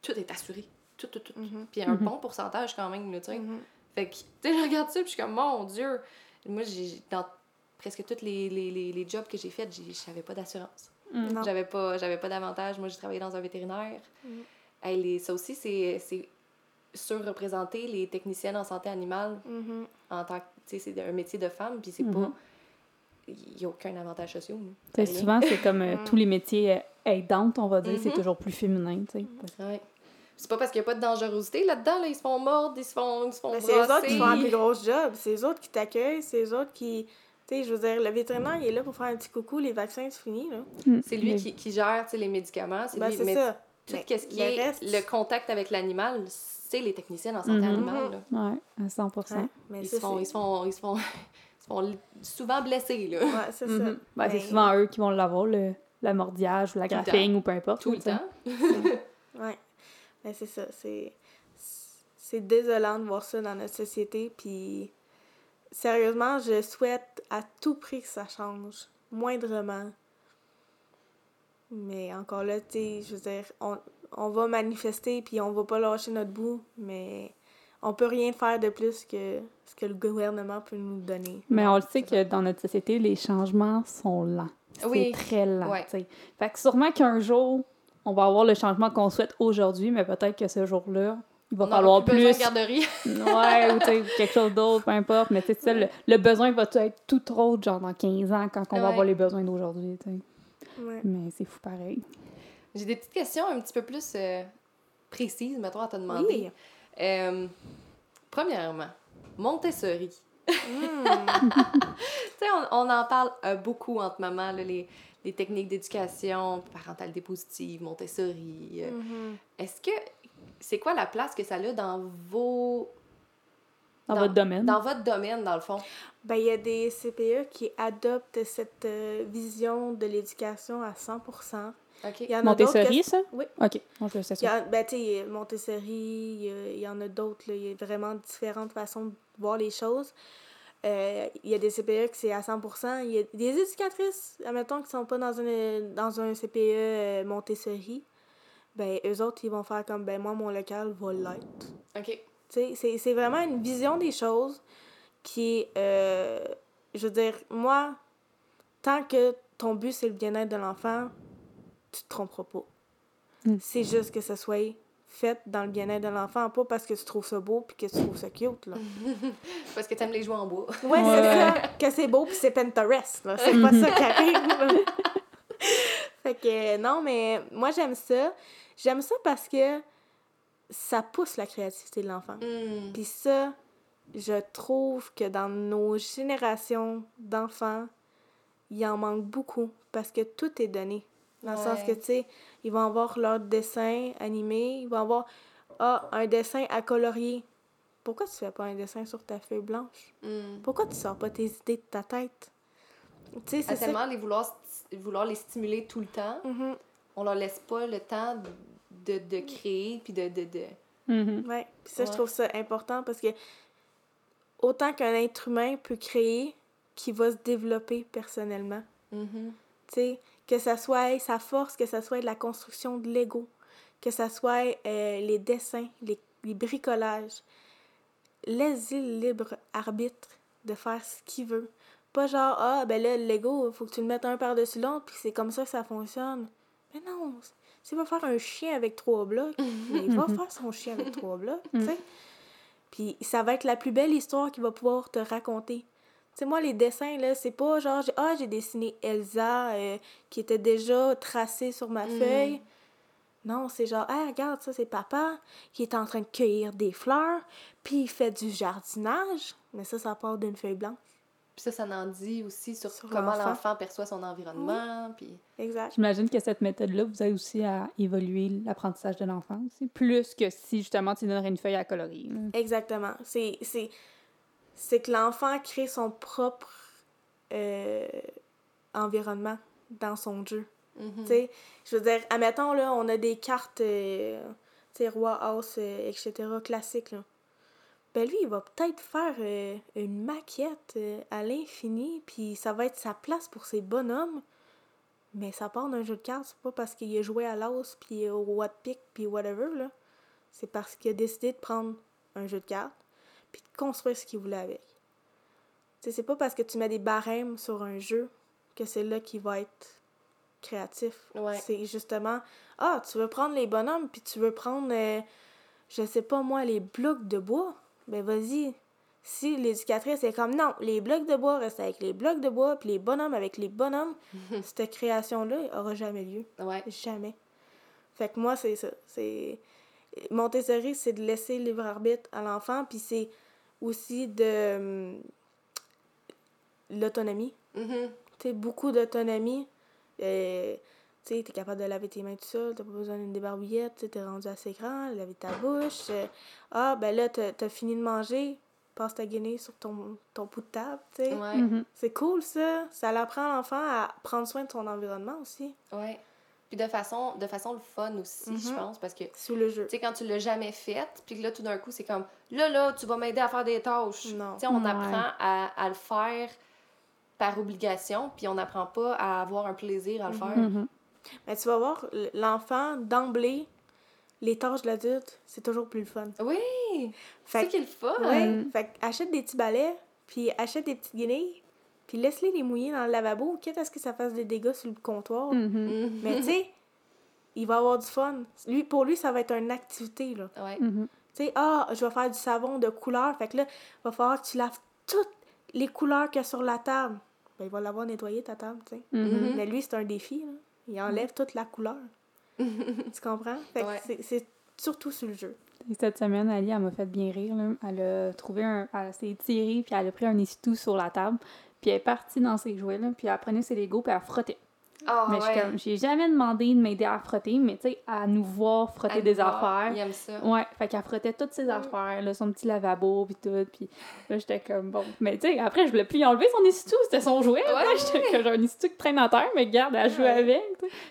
tout est assuré. Tout, tout, tout. Mhm. Puis un Mhm. bon pourcentage quand même, tu sais. Mhm. Fait que, tu sais, je regarde ça, puis je suis comme, mon Dieu. Moi, j'ai dans presque tous les, les, les, les jobs que j'ai faits, j'ai- j'avais pas d'assurance. Mm. J'avais pas, j'avais pas d'avantage. Moi, j'ai travaillé dans un vétérinaire. Mm. Hey, les, ça aussi, c'est, c'est surreprésenté les techniciennes en santé animale Mhm. en tant que. Tu sais, c'est un métier de femme, puis c'est pas. Il n'y a aucun avantage social. souvent, c'est comme euh, Mm. tous les métiers euh, aidantes, on va dire, c'est Mhm. toujours plus féminin, tu sais. Ouais. C'est pas parce qu'il n'y a pas de dangerosité là-dedans, là. Ils se font mordre, ils se font, ils se font Mais c'est eux autres qui font un plus gros job. C'est eux autres qui t'accueillent. C'est eux autres qui. Tu sais, je veux dire, le vétérinaire, il est là pour faire un petit coucou. Les vaccins, c'est fini, là. Mm. C'est lui Mais- qui, qui gère tu sais, les médicaments. C'est Ben, lui, c'est mais ça. tout Mais ce qui le est reste- le contact avec l'animal, c'est les techniciennes en santé Mhm. animale. là. Ouais, à 100 Ouais, mais Ils, ça, se font, ils, se font, ils, se font, ils se font li- souvent blessés, là. Ouais, c'est ça. Mhm. Ben, c'est souvent eux qui vont l'avoir, le, la mordiage ou la graphine ou peu importe. Tout le temps. Ouais. Mais c'est ça. C'est. C'est désolant de voir ça dans notre société. Puis. Sérieusement, je souhaite à tout prix que ça change. Moindrement. Mais encore là, tu sais, je veux dire, on, on va manifester puis on va pas lâcher notre bout, mais on peut rien faire de plus que ce que le gouvernement peut nous donner. Mais on le sait que dans notre société, les changements sont lents. C'est Oui. très lent. Ouais. Fait que sûrement qu'un jour, on va avoir le changement qu'on souhaite aujourd'hui, mais peut-être que ce jour-là, il va On falloir plus. garderie. ouais, ou quelque chose d'autre, peu importe. Mais tu sais, ça, le, le besoin va être tout autre, genre dans 15 ans, quand on va avoir les besoins d'aujourd'hui. Ouais. Mais c'est fou pareil. J'ai des petites questions un petit peu plus euh, précises, mettons, à te demander. Oui. Euh, premièrement, Montessori. Mm. Tu sais, on, on en parle euh, beaucoup en ce moment, là, les, les techniques d'éducation, parentalité positive, Montessori. Mhm. Est-ce que. C'est quoi la place que ça a dans vos. Dans, Dans- votre domaine. Dans votre domaine, dans le fond? Ben, il y a des CPE qui adoptent cette euh, vision de l'éducation à 100 OK. Il y en Montessori, que- ça? Oui. OK, sais Il y a, ben, tu sais, Montessori, il y, en a d'autres. Il y a vraiment différentes façons de voir les choses. Euh, il y a des CPE que c'est à 100% Il y a des éducatrices, admettons, qui sont pas dans, une, dans un CPE euh, Montessori. Ben, eux autres, ils vont faire comme, ben, moi, mon local va l'être. OK. Tu sais, c'est c'est vraiment une vision des choses qui est, euh, je veux dire, moi, tant que ton but c'est le bien-être de l'enfant, tu te tromperas pas. Mm. C'est juste que ce soit fait dans le bien-être de l'enfant, pas parce que tu trouves ça beau puis que tu trouves ça cute, là. Parce que t'aimes les jouer en bois. Ouais, c'est Ouais. ça, que c'est beau puis c'est Pinterest, là. C'est pas ça qui arrive. Fait que, non, mais moi, j'aime ça. J'aime ça parce que ça pousse la créativité de l'enfant. Hmm. Puis ça, je trouve que dans nos générations d'enfants, il en manque beaucoup parce que tout est donné. Dans le sens que, tu sais, ils vont avoir leur dessin animé, ils vont avoir ah, un dessin à colorier. Pourquoi tu fais pas un dessin sur ta feuille blanche? Hmm. Pourquoi tu sors pas tes idées de ta tête? Tu sais, c'est tellement les vouloir, vouloir les stimuler tout le temps, Mhm. On leur laisse pas le temps de, de créer puis de, de, de... Mhm. Ouais. Puis ça, je trouve ça important parce que autant qu'un être humain peut créer, qui va se développer personnellement. Mhm. Tu sais, que ça soit sa force, que ça soit de la construction de Lego, que ça soit euh, les dessins, les les bricolages. Laisse-y le libre arbitre de faire ce qu'il veut. Pas genre, ah, ben là, le Lego, faut que tu le mettes un par-dessus l'autre, puis c'est comme ça que ça fonctionne. Mais non, s'il va faire un chien avec trois blocs, il va faire son chien avec trois blocs, tu sais. Puis ça va être la plus belle histoire qu'il va pouvoir te raconter. Tu sais, moi, les dessins, là, c'est pas genre, ah, j'ai dessiné Elsa euh, qui était déjà tracée sur ma feuille. Non, c'est genre, ah, regarde, ça, c'est papa qui est en train de cueillir des fleurs, puis il fait du jardinage. Mais ça, ça part d'une feuille blanche. Puis ça, ça en dit aussi sur, comment l'enfant perçoit son environnement. Puis... Exact. J'imagine que cette méthode-là vous aide aussi à évoluer l'apprentissage de l'enfant aussi, plus que si justement tu donnerais une feuille à colorier. Exactement. C'est, c'est, c'est que l'enfant crée son propre euh, environnement dans son jeu. Mhm. Tu sais, je veux dire, admettons, là, on a des cartes, euh, tu sais, roi, as, euh, etc., classiques, là. Ben lui, il va peut-être faire euh, une maquette euh, à l'infini, puis ça va être sa place pour ses bonhommes. Mais ça part d'un jeu de cartes, c'est pas parce qu'il a joué à l'os, puis au what pick, puis whatever, là. C'est parce qu'il a décidé de prendre un jeu de cartes, puis de construire ce qu'il voulait avec. Tu c'est pas parce que tu mets des barèmes sur un jeu que c'est là qu'il va être créatif. Ouais. C'est justement, ah, tu veux prendre les bonhommes, puis tu veux prendre, euh, je sais pas moi, les blocs de bois. Ben vas-y. Si l'éducatrice est comme, non, les blocs de bois restent avec les blocs de bois, puis les bonhommes avec les bonhommes, cette création-là aura jamais lieu. Ouais. Jamais. Fait que moi, c'est ça. C'est... Montessori, c'est de laisser le libre arbitre à l'enfant, puis c'est aussi de hum, l'autonomie. Tu sais, beaucoup d'autonomie. Euh, tu sais, t'es capable de laver tes mains tout seul, t'as pas besoin d'une débarbouillette, tu t'es rendu assez grand, laver ta bouche. euh, ah, ben là, t'as t'as fini de manger, passe ta guinée sur ton, ton bout de table, tu sais. Ouais. Mhm. C'est cool, ça. Ça apprend l'enfant à prendre soin de son environnement aussi, Ouais. Puis de façon, de façon le fun aussi, je Mhm. pense, parce que, tu sous le jeu. sais, quand tu l'as jamais fait, puis que là, tout d'un coup, c'est comme, là, là, tu vas m'aider à faire des tâches. Non. Tu sais, on Ouais. apprend à, à le faire par obligation, puis on n'apprend pas à avoir un plaisir à le faire. Mhm. Mais tu vas voir, l'enfant, d'emblée, les tâches de l'adulte, c'est toujours plus le fun. Oui! C'est Fait ça qui est le fun! Ouais, fait que achète des petits balais, puis achète des petites guenilles, puis laisse-les les mouiller dans le lavabo, quitte à ce que ça fasse des dégâts sur le comptoir. Mhm. Mhm. Mais tu sais, il va avoir du fun. Lui, pour lui, ça va être une activité, là. Ouais. Mhm. Tu sais, ah, je vais faire du savon de couleur, fait que là, il va falloir que tu laves toutes les couleurs qu'il y a sur la table. Ben, il va l'avoir nettoyé, ta table, tu sais. Mais lui, c'est un défi, là. Il enlève toute la couleur. tu comprends? Ouais. c'est- c'est surtout sur le jeu. Et Cette semaine, Ali, elle m'a fait bien rire. Là. Elle a trouvé un. Elle s'est tirée, puis elle a pris un essuie-tout sur la table. Puis elle est partie dans ses jouets, là, puis elle prenait ses Legos, puis elle frottait. Ah, mais je suis ouais. comme, j'ai jamais demandé de m'aider à frotter, mais tu sais, à nous voir frotter À des voir, affaires. Il aime ça. Ouais, fait qu'elle frottait toutes ses affaires, là, son petit lavabo, puis tout. Puis là, j'étais comme, bon. Mais tu sais, après, je voulais plus y enlever son essuie-tout, c'était son jouet. Ouais. J'étais comme, j'ai un essuie-tout qui traîne à terre, mais garde, elle joue Ouais. avec.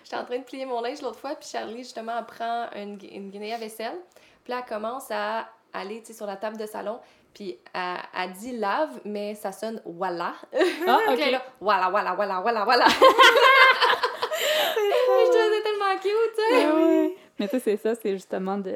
J'étais en train de plier mon linge l'autre fois, puis Charlie, justement, elle prend une, une guinée à vaisselle. Puis là, elle commence à aller, sur la table de salon. Puis elle, elle dit lave, mais ça sonne voilà. Ah, ok. là, voilà, voilà, voilà, voilà, voilà. je trouvais ça tellement cute, tu sais. Ah ouais. Mais tu sais, c'est ça, c'est justement de.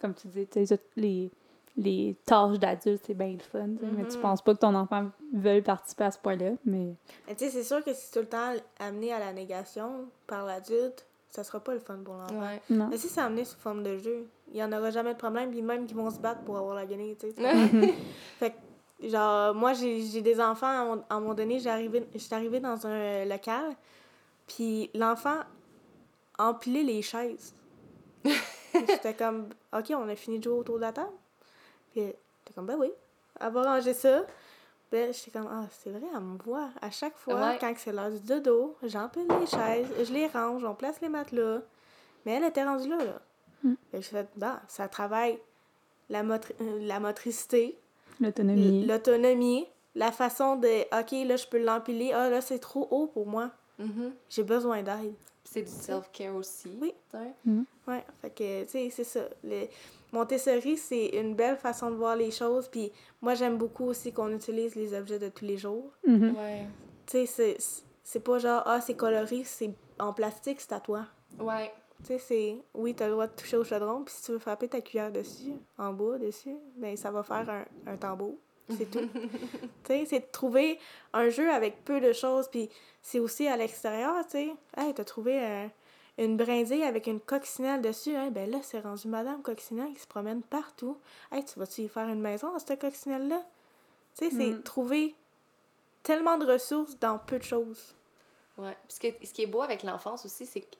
Comme tu dis, tu sais, les, les tâches d'adulte, c'est bien le fun. Mais tu Mhm. penses pas que ton enfant veuille participer à ce point-là. Mais. Mais tu sais, c'est sûr que si tout le temps amené à la négation par l'adulte, ça sera pas le fun pour l'enfant. Ouais. Mais si c'est amené sous forme de jeu, il y en aura jamais de problème, puis même qu'ils vont se battre pour avoir la guinée, tu sais. fait que, genre, moi, j'ai des enfants, à un, à un moment donné, j'étais arrivée dans un local, puis l'enfant empilait les chaises. J'étais comme, OK, on a fini de jouer autour de la table. Puis j'étais comme, ben oui, elle va ranger ça. Puis j'étais comme, ah, c'est vrai, elle me voit. À chaque fois, Ouais. quand c'est l'heure du dodo, j'empile les chaises, je les range, on place les matelas. Mais elle était rendue là, là. Mm. Fait que j'ai fait, bah, ça travaille la, motri- euh, la motricité, L'autonomie. l'autonomie, la façon de, OK, là, je peux l'empiler. Ah, là, c'est trop haut pour moi. Mhm. J'ai besoin d'aide. C'est du self-care aussi. Oui. Ouais, fait que, tu sais, c'est ça. Le... Montessori, c'est une belle façon de voir les choses. Puis moi, j'aime beaucoup aussi qu'on utilise les objets de tous les jours. Mhm. Ouais. Tu sais, c'est- c'est pas genre, ah, c'est coloré, c'est en plastique, c'est à toi. Ouais. Tu sais, c'est. Oui, t'as le droit de toucher au chaudron, puis si tu veux frapper ta cuillère dessus, en bas, dessus, ben ça va faire un, un tambour. C'est tout. tu sais, c'est de trouver un jeu avec peu de choses, puis c'est aussi à l'extérieur, tu sais. Hey, t'as trouvé un- une brindille avec une coccinelle dessus, hein? ben là, c'est rendu Madame Coccinelle qui se promène partout. Hey, tu vas-tu y faire une maison à cette coccinelle-là? Tu sais, c'est Mm. trouver tellement de ressources dans peu de choses. Ouais. Puis ce, que- ce qui est beau avec l'enfance aussi, c'est que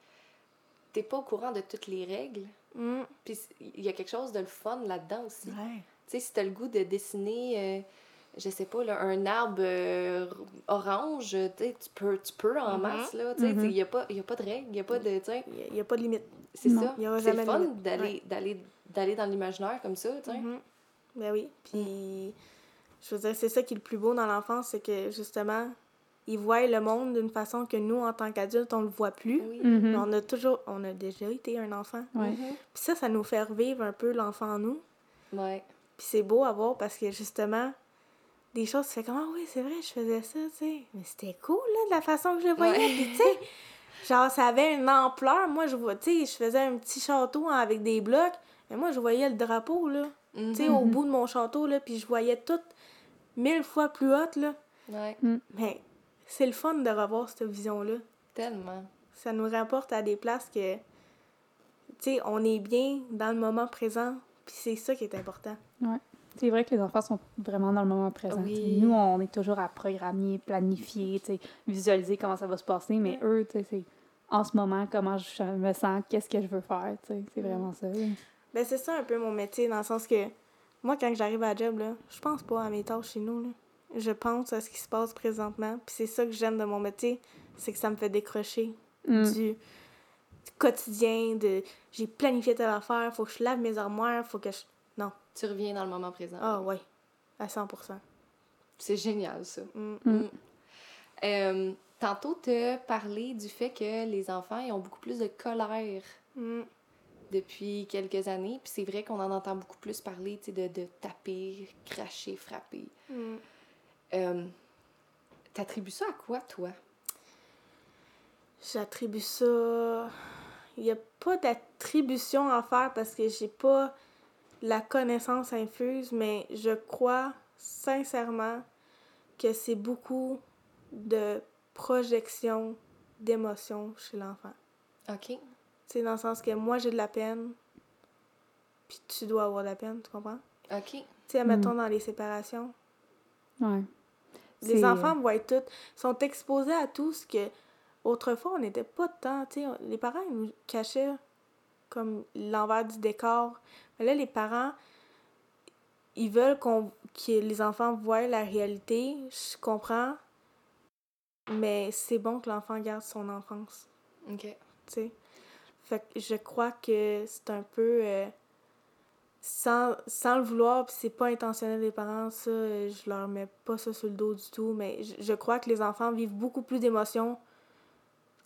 t'es pas au courant de toutes les règles. Mm. Puis il y a quelque chose de le fun là-dedans aussi. Ouais. Tu sais, si t'as le goût de dessiner, euh, je sais pas, là, un arbre euh, orange, tu peux, tu peux en Mhm. masse, là. Tu sais, il y a pas, y a pas de règles, il y a pas de, Il n'y a, pas de limite. c'est ça. C'est le fun d'aller, Ouais. d'aller, d'aller dans l'imaginaire comme ça, tu sais. Mhm. Ben oui. Puis, je veux dire, c'est ça qui est le plus beau dans l'enfance, c'est que justement, ils voient le monde d'une façon que nous, en tant qu'adultes, on le voit plus. Oui. Mhm. Mais on a toujours, on a déjà été un enfant. Ouais. Mhm. Puis ça, ça nous fait revivre un peu l'enfant en nous. Ouais. Puis c'est beau à voir parce que justement, des choses, tu fais comme, ah oui, c'est vrai, je faisais ça, tu sais. Mais c'était cool, là, de la façon que je le voyais. Ouais. Puis tu sais, genre, ça avait une ampleur. Moi, je vois, tu sais, je faisais un petit château avec des blocs. Mais moi, je voyais le drapeau, là. Tu sais, Mhm. au bout de mon château, là. Puis je voyais tout mille fois plus haute, là. Ouais, Mais c'est le fun de revoir cette vision-là. tellement. Ça nous rapporte à des places que, tu sais, on est bien dans le moment présent. Puis c'est ça qui est important. C'est vrai que les enfants sont vraiment dans le moment présent. Oui. Nous, on est toujours à programmer, planifier, t'sais, visualiser comment ça va se passer, mais eux, t'sais, c'est en ce moment, comment je me sens, qu'est-ce que je veux faire. t'sais, C'est vraiment ça. Ben, c'est ça un peu mon métier, dans le sens que moi, quand j'arrive à la job, là, je pense pas à mes tâches chez nous. Là. Je pense à ce qui se passe présentement. Puis c'est ça que j'aime de mon métier, c'est que ça me fait décrocher Mm. du, quotidien, de j'ai planifié telle affaire, faut que je lave mes armoires, faut que je. Non. Tu reviens dans le moment présent. Ah, ouais. À 100% C'est génial, ça. Mm. Mm. Mm. Euh, tantôt, tu as parlé du fait que les enfants ils ont beaucoup plus de colère Mm. depuis quelques années. Puis c'est vrai qu'on en entend beaucoup plus parler tu sais, de, de taper, cracher, frapper. Mm. Euh, T'attribues ça à quoi, toi? J'attribue ça. Il n'y a pas d'attribution à faire parce que j'ai pas la connaissance infuse, mais je crois sincèrement que c'est beaucoup de projection d'émotions chez l'enfant. OK. Tu sais, dans le sens que moi j'ai de la peine, puis tu dois avoir de la peine, tu comprends? OK. Tu sais, admettons dans les séparations, Ouais. Les enfants voient tout, sont exposés à tout ce que autrefois on n'était pas on- les parents ils nous cachaient comme l'envers du décor. Mais là les parents ils veulent qu'on que les enfants voient la réalité, je comprends. Mais c'est bon que l'enfant garde son enfance, OK. tu sais. Fait que je crois que c'est un peu euh, sans, sans le vouloir, puis c'est pas intentionnel des parents, ça, je leur mets pas ça sur le dos du tout, mais je, je crois que les enfants vivent beaucoup plus d'émotions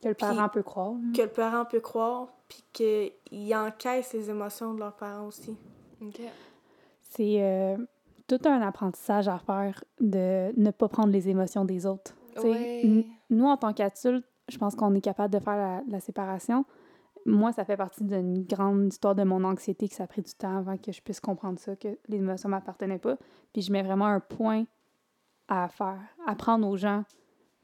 Que le parent peut croire. là. que le parent peut croire, puis qu'ils encaissent les émotions de leurs parents aussi. OK. C'est euh, tout un apprentissage à faire de ne pas prendre les émotions des autres. Ouais. Nous, en tant qu'adultes, je pense qu'on est capable de faire la, la séparation. Moi, ça fait partie d'une grande histoire de mon anxiété que ça a pris du temps avant que je puisse comprendre ça, que les émotions ne m'appartenaient pas. Puis je mets vraiment un point à faire, apprendre aux gens,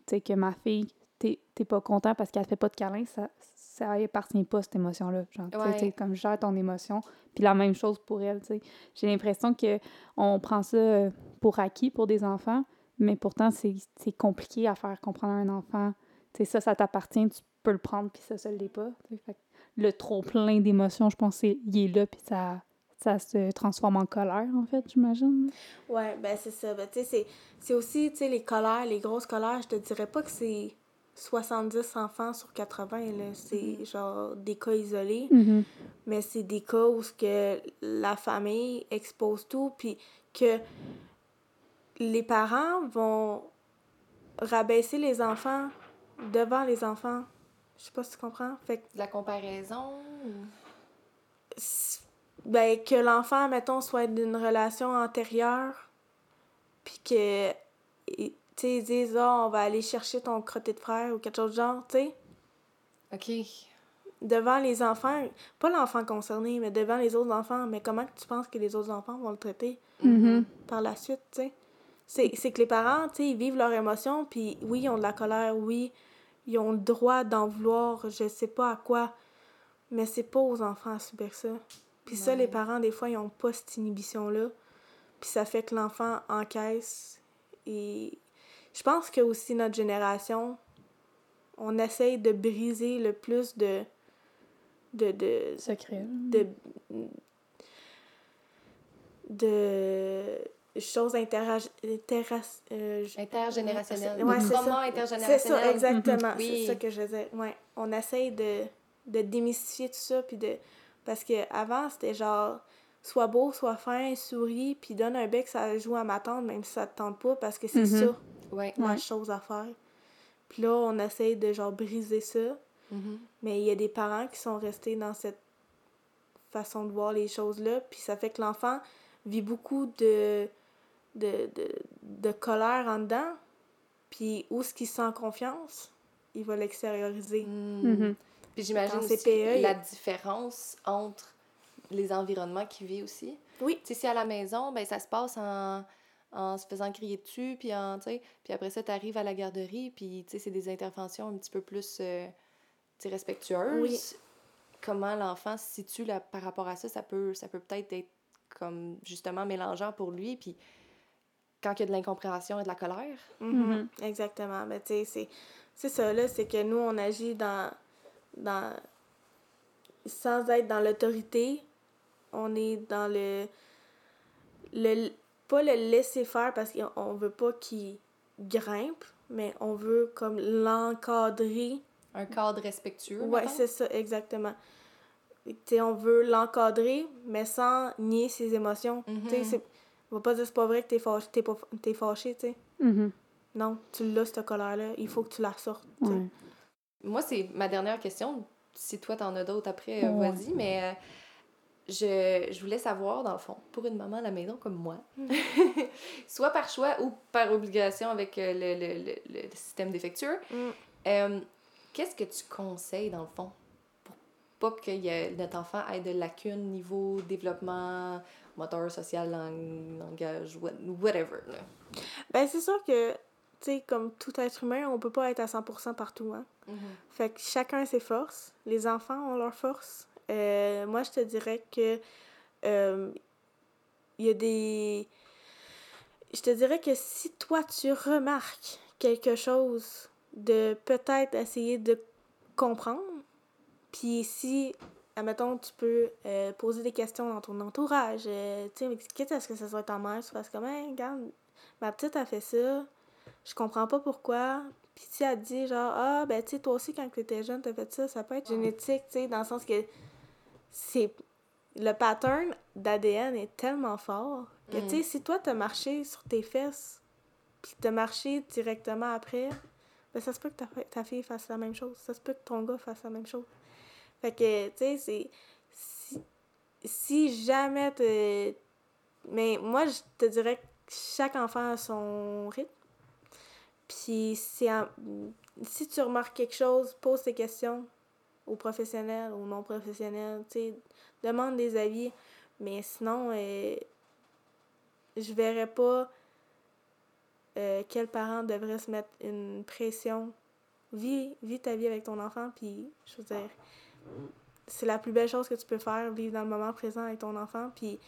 tu sais, que ma fille, t'es t'es pas content parce qu'elle fait pas de câlin, ça ça y appartient pas, cette émotion-là. Genre, Ouais. comme gère ton émotion. Puis la même chose pour elle, tu sais. J'ai l'impression que on prend ça euh, pour acquis pour des enfants, mais pourtant, c'est c'est compliqué à faire comprendre à un enfant. Tu sais, ça, ça t'appartient, tu peux le prendre, puis ça, ça l'est pas. Fait le trop plein d'émotions, je pense, c'est- il est là, puis ça, ça se transforme en colère, en fait, j'imagine. Ouais, ben c'est ça. Ben, tu sais, c'est- aussi, tu sais, les colères, les grosses colères, je te dirais pas que c'est 70 enfants sur 80, là. C'est genre des cas isolés. Mhm. mais c'est des cas où que la famille expose tout, puis que les parents vont rabaisser les enfants devant les enfants. Je sais pas si tu comprends. Fait que, De la comparaison? ou- ben, que l'enfant, mettons, soit d'une relation antérieure, puis que, tu sais, ils disent, ah, on va aller chercher ton crotté de frère ou quelque chose de genre, tu sais. OK. devant les enfants, pas l'enfant concerné, mais devant les autres enfants, mais comment tu penses que les autres enfants vont le traiter Mhm. par la suite, tu sais? C'est c'est que les parents, tu sais, ils vivent leurs émotions, puis oui, ils ont de la colère, oui, ils ont le droit d'en vouloir, je sais pas à quoi, mais c'est pas aux enfants à subir ça. Puis ça, les parents, des fois, ils ont pas cette inhibition-là, puis ça fait que l'enfant encaisse, et je pense que aussi notre génération, on essaye de briser le plus de... de, de Secret. de de choses interra- interra- euh, j- Intergénérationnel. Ouais, c'est ça. intergénérationnel. C'est ça, exactement. Mhm. Oui. C'est ça que je disais. Ouais. On essaye de, de démystifier tout ça, puis de... Parce que avant c'était genre, sois beau, sois fin, souris, puis donne un bec, ça joue à ma tante, même si ça te tente pas, parce que c'est Mhm. ça, Ouais. la Ouais. chose à faire. Puis là, on essaye de, genre, briser ça. Mhm. Mais il y a des parents qui sont restés dans cette façon de voir les choses-là, puis ça fait que l'enfant vit beaucoup de, de, de, de colère en dedans, puis où ce qu'il se sent confiance, il va l'extérioriser. Mm. Mhm. Puis j'imagine aussi y la a- différence entre les environnements qu'il vit aussi. Oui. Tu sais, si à la maison, ben ça se passe en, en se faisant crier dessus, puis en, tu sais, puis après ça, tu arrives à la garderie, puis tu sais, c'est des interventions un petit peu plus, euh, tu sais, respectueuses. Oui. Comment l'enfant se situe là, par rapport à ça, ça peut ça peut peut-être être comme justement mélangeant pour lui, puis quand il y a de l'incompréhension et de la colère. Mhm. Mhm. Exactement. Mais tu sais, c'est- c'est ça, là, c'est que nous, on agit dans, dans... Sans être dans l'autorité, on est dans le... le pas le laisser faire parce qu'on veut pas qu'il grimpe, mais on veut comme l'encadrer. Un cadre respectueux. Ouais, mettons. c'est ça, exactement. Tu sais, on veut l'encadrer, mais sans nier ses émotions. Tu sais, c'est- on va pas dire c'est pas vrai que t'es fâché, t'es pas- t'es fâché, tu sais. Mhm. Non, tu l'as, cette colère-là. Il faut que tu la sortes. Ouais. Moi, c'est ma dernière question. Si toi, t'en as d'autres après, euh, Ouais. vas-y. Mais euh, je, je voulais savoir, dans le fond, pour une maman à la maison comme moi, soit par choix ou par obligation avec euh, le, le, le, le système défectueux, Mm. euh, qu'est-ce que tu conseilles, dans le fond, pour pas que notre enfant ait de lacunes niveau développement moteur, social, lang- langage, what- whatever. Là. Ben, c'est sûr que, tu sais, comme tout être humain, on peut pas être à 100% partout, hein. Fait que chacun a ses forces. Les enfants ont leurs forces. Euh, moi, je te dirais que euh, il y a des... Je te dirais que si toi, tu remarques quelque chose de peut-être essayer de comprendre, puis si, admettons, tu peux euh, poser des questions dans ton entourage, euh, tu sais, mais quitte à ce que ça soit ta mère, tu fasses comme, hey, regarde, ma petite a fait ça, je comprends pas pourquoi. Puis si elle dit genre ah ben tu sais toi aussi quand tu étais jeune t'as fait ça, ça peut être génétique, tu sais dans le sens que c'est le pattern d'ADN est tellement fort que Mm. tu sais si toi t'as marché sur tes fesses puis t'as marché directement après, ben ça se peut que ta, ta fille fasse la même chose, ça se peut que ton gars fasse la même chose. Fait que tu sais c'est si, si jamais te mais moi je te dirais que chaque enfant a son rythme. Puis en- si tu remarques quelque chose, pose tes questions aux professionnels, aux non professionnels, tu sais, demande des avis. Mais sinon, euh, je verrais pas euh, quel parent devrait se mettre une pression. Vis, vis ta vie avec ton enfant, puis je veux dire, c'est la plus belle chose que tu peux faire, vivre dans le moment présent avec ton enfant, puis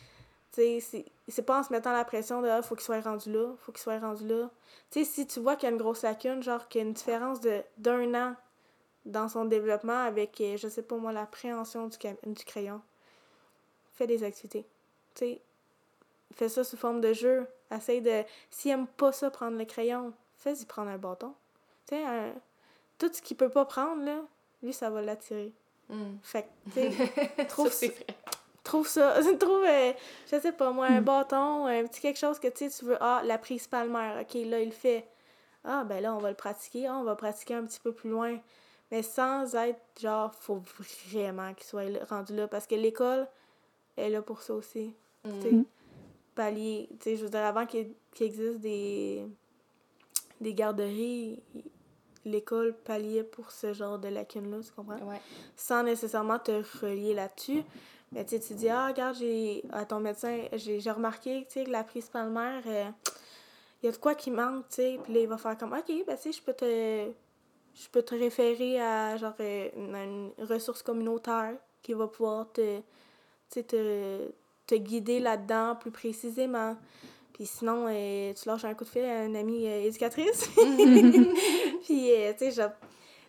tu sais, c'est- pas en se mettant la pression de ah, faut qu'il soit rendu là, faut qu'il soit rendu là. Tu sais, si tu vois qu'il y a une grosse lacune, genre qu'il y a une différence de d'un an dans son développement avec, euh, je sais pas moi, l'appréhension du, du crayon, fais des activités. Tu sais, fais ça sous forme de jeu. Essaye de. S'il aime pas ça, prendre le crayon, fais-y prendre un bâton. Tu sais, tout ce qu'il peut pas prendre, lui, ça va l'attirer. Mm. Fait que, tu sais, trouve Ça, trouve ça. trouve, euh, je sais pas moi, un Mm. bâton, un petit quelque chose que tu tu veux. Ah, la prise palmaire. Ok, là, il le fait. Ah, ben là, on va le pratiquer. Ah, on va pratiquer un petit peu plus loin. Mais sans être genre, faut vraiment qu'il soit là- rendu là. Parce que l'école est là pour ça aussi. Tu sais, Mm. pallier. Tu sais, je veux dire, avant qu'il qu'il existe des, des garderies, l'école palliait pour ce genre de lacune-là, tu comprends? Ouais. Sans nécessairement te relier là-dessus. Mais tu tu dis, ah, regarde, j'ai, à ton médecin, j'ai, j'ai remarqué, que la prise palmaire, il y a de quoi qui manque, tu sais. Puis là, il va faire comme, OK, ben, tu sais, je peux te, je peux te référer à, genre, une, une ressource communautaire qui va pouvoir te, te, te guider là-dedans plus précisément. Puis sinon, euh, tu lâches un coup de fil à une amie euh, éducatrice. puis, euh, tu sais,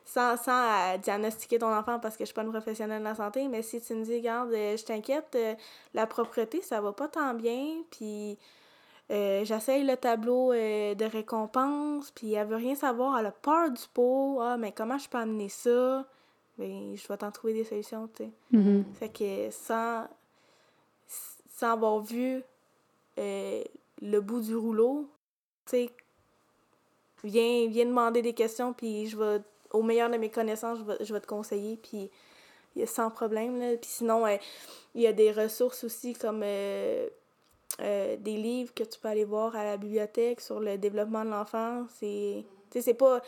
sans, sans diagnostiquer ton enfant parce que je suis pas une professionnelle de la santé, mais si tu me dis, regarde, je t'inquiète, la propreté, ça va pas tant bien, puis j'essaye le tableau de récompense, puis elle veut rien savoir, elle a peur du pot. Ah, mais comment je peux amener ça? Ben, je vais t'en trouver des solutions, tu sais. Mm-hmm. Fait que sans, sans avoir vu le bout du rouleau, tu sais, viens, viens demander des questions, puis je vais, au meilleur de mes connaissances, je vais, je vais te conseiller, puis sans problème, là. Puis sinon, il y a des ressources aussi comme euh, euh, des livres que tu peux aller voir à la bibliothèque sur le développement de l'enfant. C'est, c'est pas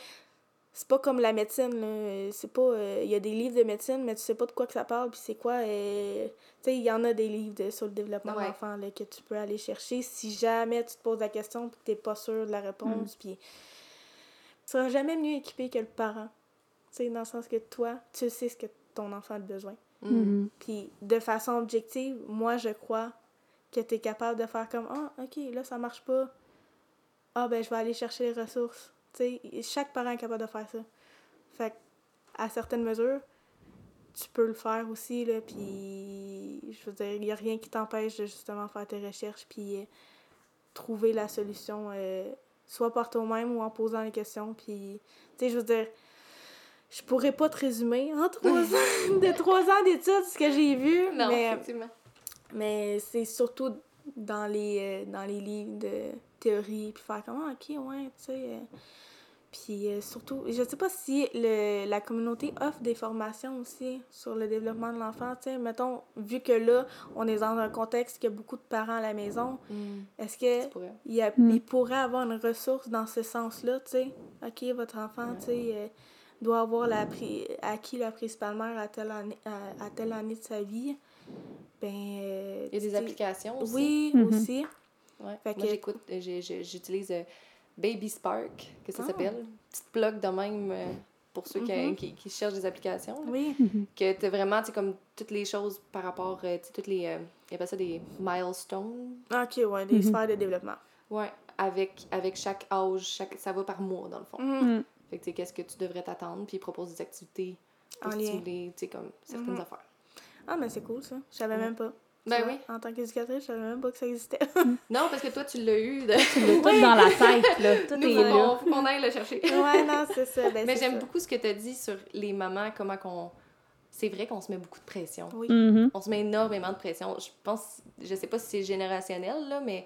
c'est pas comme la médecine là. C'est pas euh, il y a des livres de médecine mais tu sais pas de quoi que ça parle puis c'est quoi euh, tu sais il y en a des livres sur le développement de l'enfant que tu peux aller chercher si jamais tu te poses la question puis que t'es pas sûr de la réponse puis tu seras jamais mieux équipé que le parent. Tu sais dans le sens que toi tu sais ce que ton enfant a besoin. Mm-hmm. puis de façon objective moi je crois que tu es capable de faire comme ah ok là ça marche pas. Ah ben je vais aller chercher les ressources sais, chaque parent est capable de faire ça. Fait à certaines mesures, tu peux le faire aussi, là, puis je veux dire, il n'y a rien qui t'empêche de justement faire tes recherches, puis euh, trouver la solution, euh, soit par toi-même ou en posant les questions, puis, tu sais, je veux dire, je pourrais pas te résumer en trois ans, de trois ans d'études ce que j'ai vu, non, mais, mais c'est surtout dans les, euh, dans les livres de théorie, puis faire comme, ah, ok, ouais, tu sais... Puis euh, surtout, je sais pas si le, la communauté offre des formations aussi sur le développement de l'enfant. Tu sais, mettons, vu que là, on est dans un contexte qui a beaucoup de parents à la maison, Mm. est-ce que pourrais. il, y a- Mm. il pourrait avoir une ressource dans ce sens-là, tu sais? OK, votre enfant, tu sais, euh, doit avoir la pri- acquis la prise palmaire à telle année, à, à telle année de sa vie. Ben... Il y a des applications aussi. Oui, Mhm. aussi. Ouais. Fait Moi, que- j'écoute, euh, j'utilise euh, Baby Spark, que ça Ah. s'appelle. Petite plug de même euh, pour ceux qui- Mhm. qui, qui cherchent des applications. là. Oui. Mhm. Que tu vraiment, tu comme toutes les choses par rapport, euh, tu toutes les. euh, ils appellent ça des milestones. OK, ouais, des sphères de développement. Ouais. Avec, avec chaque âge, chaque, ça va par mois, dans le fond. Fait que, tu sais, qu'est-ce que tu devrais t'attendre, puis ils proposent des activités pour stimuler, tu sais, comme certaines affaires. Ah, mais c'est cool, ça. Je savais Ouais. même pas. Ben vois, oui. En tant qu'éducatrice, je savais même pas que ça existait. Non, parce que toi, tu l'as eu. De... Tu l'as tout dans la tête, là. Tout Nous, est faut là. qu'on- faut qu'on aille le chercher. ouais, non, c'est ça. Ben, Mais j'aime beaucoup ce que tu as dit sur les mamans, comment qu'on. C'est vrai qu'on se met beaucoup de pression. Oui. Mhm. On se met énormément de pression. Je pense, je sais pas si c'est générationnel, là, mais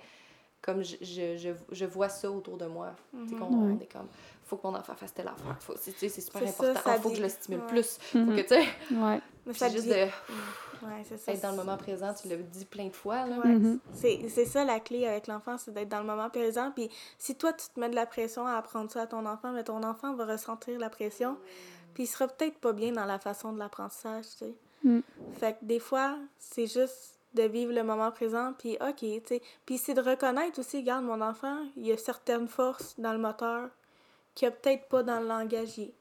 comme je, je, je, je vois ça autour de moi. Mhm. qu'on Ouais. on est comme, faut que mon enfant fasse telle affaire. Faut, c'est, super C'est ça, important. ça Il faut que je le stimule ouais. plus. Faut Mhm. que, tu sais, Ouais. Mais c'est ça juste dit- de Ouais, c'est ça. être dans le moment présent. Tu l'as dit plein de fois, là. Ouais, Mhm. c'est c'est ça la clé avec l'enfant, c'est d'être dans le moment présent. Puis si toi, tu te mets de la pression à apprendre ça à ton enfant, mais ton enfant va ressentir la pression, puis il sera peut-être pas bien dans la façon de l'apprentissage, tu sais. Mm. Fait que des fois, c'est juste de vivre le moment présent, puis OK, tu sais. Puis c'est de reconnaître aussi, regarde, mon enfant, il y a certaines forces dans le moteur qu'il n'y a peut-être pas dans le langagier.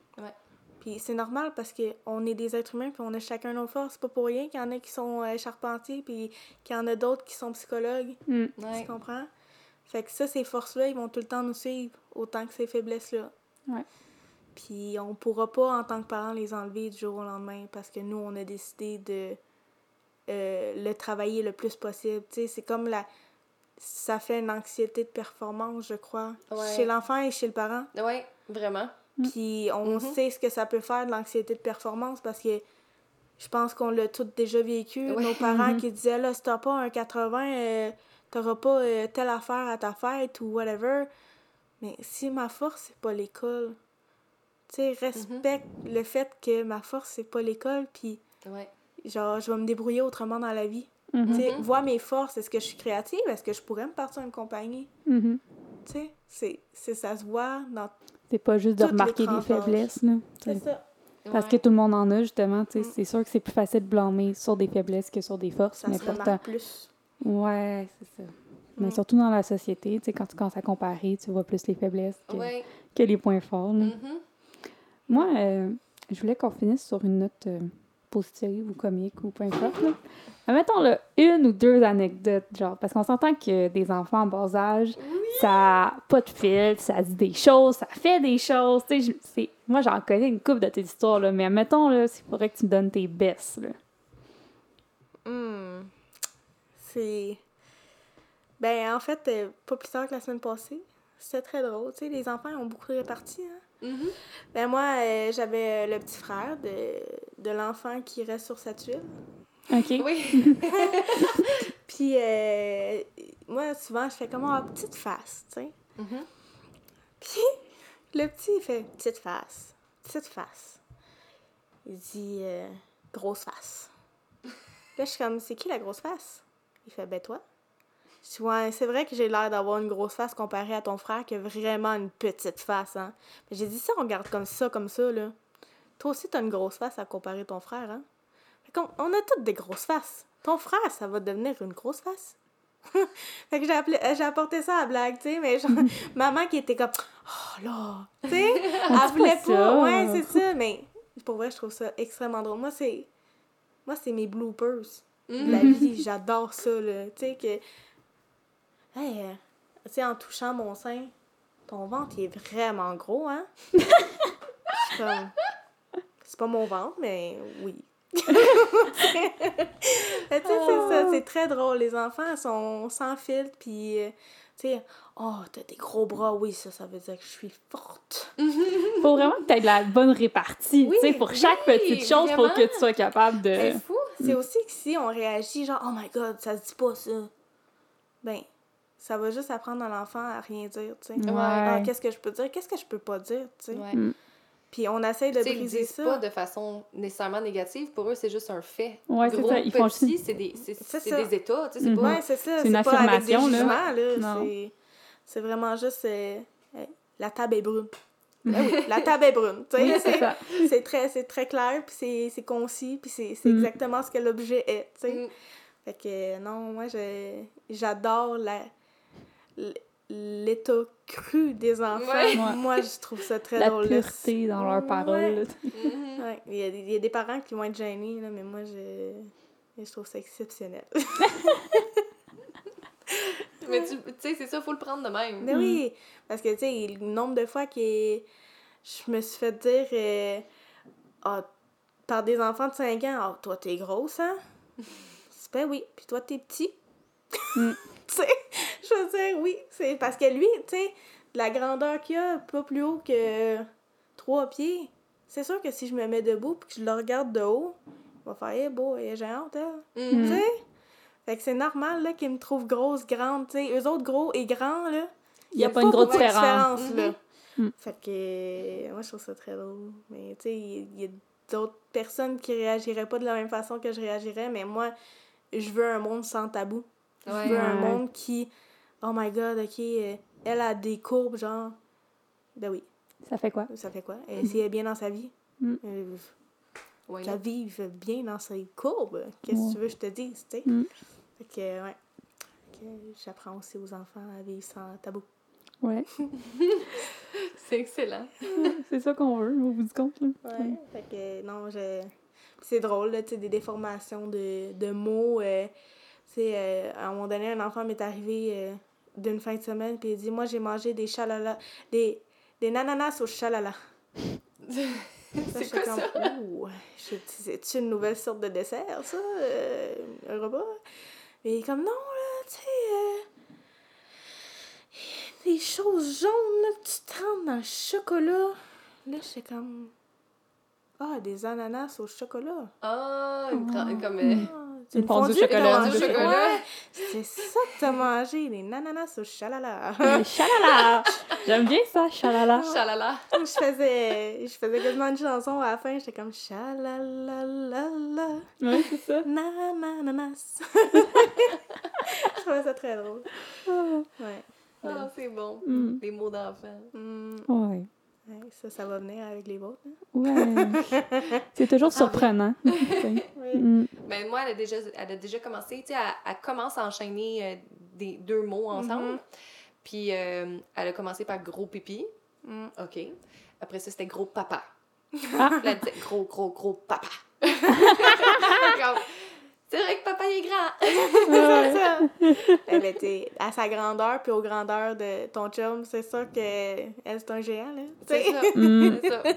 Puis c'est normal parce qu'on est des êtres humains, puis on a chacun nos forces. C'est pas pour rien qu'il y en a qui sont euh, charpentiers, puis qu'il y en a d'autres qui sont psychologues. Mm. Ouais. Tu comprends? Fait que ça, ces forces-là, ils vont tout le temps nous suivre, autant que ces faiblesses-là. Ouais. Puis on pourra pas, en tant que parents, les enlever du jour au lendemain parce que nous, on a décidé de euh, le travailler le plus possible. Tu sais, c'est comme la... Ça fait une anxiété de performance, je crois, Ouais. chez l'enfant et chez le parent. Ouais, vraiment. Puis on Mhm. sait ce que ça peut faire de l'anxiété de performance parce que je pense qu'on l'a tous déjà vécu. Ouais. Nos parents Mhm. qui disaient là, si t'as pas un 80, euh, t'auras pas euh, telle affaire à ta fête ou whatever. Mais si ma force, c'est pas l'école, tu sais, respecte le fait que ma force, c'est pas l'école, puis Ouais. genre, je vais me débrouiller autrement dans la vie. Tu sais, vois mes forces. Est-ce que je suis créative? Est-ce que je pourrais me partir une compagnie? Tu sais, ça se voit dans C'est pas juste de Toutes remarquer les tranches faiblesses, là. C'est ça. Parce Ouais. que tout le monde en a, justement. Mm. C'est sûr que c'est plus facile de blâmer sur des faiblesses que sur des forces, Ça mais se pourtant... plus. Ouais, c'est ça. Mais Mm. surtout dans la société, tu sais, quand tu commences à comparer, tu vois plus les faiblesses que, Ouais. que les points forts. là. Mhm. Moi, euh, je voulais qu'on finisse sur une note euh, positive ou comique ou peu importe. Là. Mettons là, une ou deux anecdotes, genre, parce qu'on s'entend que des enfants en bas âge, ça a pas de filtre, ça dit des choses, ça fait des choses. Je- moi, j'en connais une couple de tes histoires, là, mais mettons, là, il faudrait que tu me donnes tes best. Là. Hmm. C'est. Ben, en fait, euh, pas plus tard que la semaine passée. C'était très drôle. Tu sais, les enfants ont beaucoup de réparties. Mhm. Ben, moi, euh, j'avais le petit frère de, de l'enfant qui reste sur sa tuile. OK? Oui. Puis, euh, moi, souvent, je fais comme oh, petite face, tu sais. Mhm. Puis, le petit, il fait petite face, petite face. Il dit euh, grosse face. Là, je suis comme, c'est qui la grosse face? Il fait, ben toi. Ouais, c'est vrai que j'ai l'air d'avoir une grosse face comparée à ton frère qui a vraiment une petite face, hein. Mais j'ai dit, ça, on regarde comme ça, comme ça, là. Toi aussi, t'as une grosse face à comparer ton frère, hein. Fait qu'on on a toutes des grosses faces. Ton frère, ça va devenir une grosse face. fait que j'ai appelé- j'ai apporté ça à la blague, tu sais, mais genre, maman qui était comme, oh là, tu sais, elle voulait pas ça. ouais, c'est ça, mais pour vrai, je trouve ça extrêmement drôle. Moi, c'est, moi, c'est mes bloopers de la vie, j'adore ça, là, tu sais, que, hey, euh, tu sais, en touchant mon sein, ton ventre, il est vraiment gros, hein? Je suis comme, c'est pas mon ventre, mais oui. Mais tu sais, c'est ça, c'est très drôle. Les enfants sont sans filtre, puis, euh, tu sais, oh, t'as des gros bras, oui, ça, ça veut dire que je suis forte. Faut vraiment que tu aies de la bonne répartie. Oui, tu sais, pour chaque oui, petite chose, faut vraiment. que tu sois capable de. C'est fou. C'est aussi que si on réagit genre, oh my god, ça se dit pas ça, ben, ça va juste apprendre à l'enfant à rien dire, tu sais. Ouais. Ah, qu'est-ce que je peux dire, qu'est-ce que je peux pas dire, tu sais? Ouais. Mm. Puis on essaie de ils briser disent ça. pas de façon nécessairement négative. Pour eux, c'est juste un fait. Ouais, c'est ça, ils font petit, c'est des, c'est, états. Tu sais, c'est Mhm. pas... Ouais, c'est ça. C'est une pas avec des affirmation, là. jugements, là. Non. C'est- vraiment juste. euh, euh, la table est brune. Ben oui, la table est brune. tu sais, Oui, c'est très, c'est très clair, puis c'est, concis, puis c'est, Mm. exactement ce que l'objet est. tu sais. Mm. Fait que non, moi, je, j'adore la, l'état cru des enfants. Ouais. Moi, je trouve ça très La drôle. là. pureté dans leurs paroles. Ouais, Il, y a, des- il y a des parents qui vont être gênés, là, mais moi, je, je trouve ça exceptionnel. Mais tu sais, c'est ça, faut le prendre de même. Mais oui, parce que, tu sais, le nombre de fois que je me suis fait dire euh, Ah, par des enfants de 5 ans, ah, toi, t'es grosse, hein? C'est ben oui, puis toi, t'es petit. Mm. tu sais, je veux dire, oui, c'est parce que lui, tu sais, la grandeur qu'il a, pas plus haut que 3 pieds, c'est sûr que si je me mets debout puis que je le regarde de haut, il va faire, hey, beau, elle est géante, elle. Mhm. Tu sais? Fait que c'est normal, là, qu'ils me trouvent grosse, grande, tu sais. Eux autres, gros et grands, là. Il n'y a pas une grosse différence. là. Mhm. Fait que, moi, je trouve ça très drôle. Mais, tu sais, il y a d'autres personnes qui réagiraient pas de la même façon que je réagirais, mais moi, je veux un monde sans tabou. Je Ouais. veux un monde qui, oh my god, ok, euh, elle a des courbes, genre. Ben oui, Ça fait quoi? ça fait quoi? Et si elle est bien dans sa vie, Mhm. euh, Ouais, qu'elle vive bien dans ses courbes. Qu'est-ce que Ouais. tu veux que je te dise, tu sais? Mm. Fait que, ouais. Fait que j'apprends aussi aux enfants à vivre sans tabou. Ouais, C'est excellent. c'est ça qu'on veut, au bout du compte. là. Ouais. Fait que, non, je... Puis C'est drôle, là, tu sais, des déformations de, de mots. euh, tu sais, euh, à un moment donné, un enfant m'est arrivé euh, d'une fin de semaine, puis il dit Moi, j'ai mangé des chalala, des, des nananas au chalala. C'est quoi ça? Ouh, c'est-tu une nouvelle sorte de dessert, ça? euh, un repas? Mais il est comme, non, là, tu sais, euh, des choses jaunes, là, que tu trempes dans le chocolat. Là, j'étais comme, ah, des ananas au chocolat. Ah, tra- comme... euh, Ah, c'est Une fondue chocolat. Fondue chocolat. Ouais, c'est ça que t'as mangé, des ananas au chalala. Mais Chalala! J'aime bien ça, chalala. Chalala. je faisais, je faisais quasiment une chanson à la fin, j'étais comme chalalalala. Ouais, c'est ça. Nananas. je trouvais ça très drôle. Ouais. Ah, c'est bon. Mm. Les mots d'enfant. Hmm. Ouais. Ouais, ça, ça va venir avec les vôtres. hein. Ouais. c'est toujours Ah surprenant. Oui. Mm. Ben, moi, elle a déjà, elle a déjà commencé, tu sais, elle, elle commence à enchaîner euh, des, deux mots ensemble. Mhm. Puis euh, elle a commencé par gros pipi. Mm. OK. Après ça, c'était gros papa. Ah. Puis elle disait gros, gros, gros papa. C'est vrai que papa, il est grand. C'est ça. Elle était à sa grandeur, puis aux grandeurs de ton chum, c'est sûr que elle c'est un géant, là. tu C'est ça. Mm. C'est ça.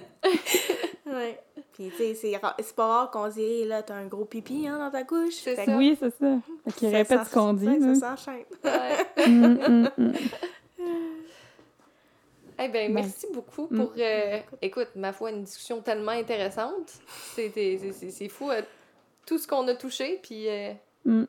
Ouais. Puis, tu sais, c'est ra- c'est pas rare qu'on se dise, Hey, là, t'as un gros pipi, hein, dans ta couche. C'est Fait ça. que Oui, c'est ça. Fait qu'il ça- répète ça- ce qu'on dit. ouais, là. Ça s'enchaîne. Ouais. Mm, mm, mm. Eh ben, Ben. merci beaucoup Mm. pour, euh, écoute, ma foi, une discussion tellement intéressante. C'était- C'est c'est- c'est fou, euh, tout ce qu'on a touché, puis euh, Mm.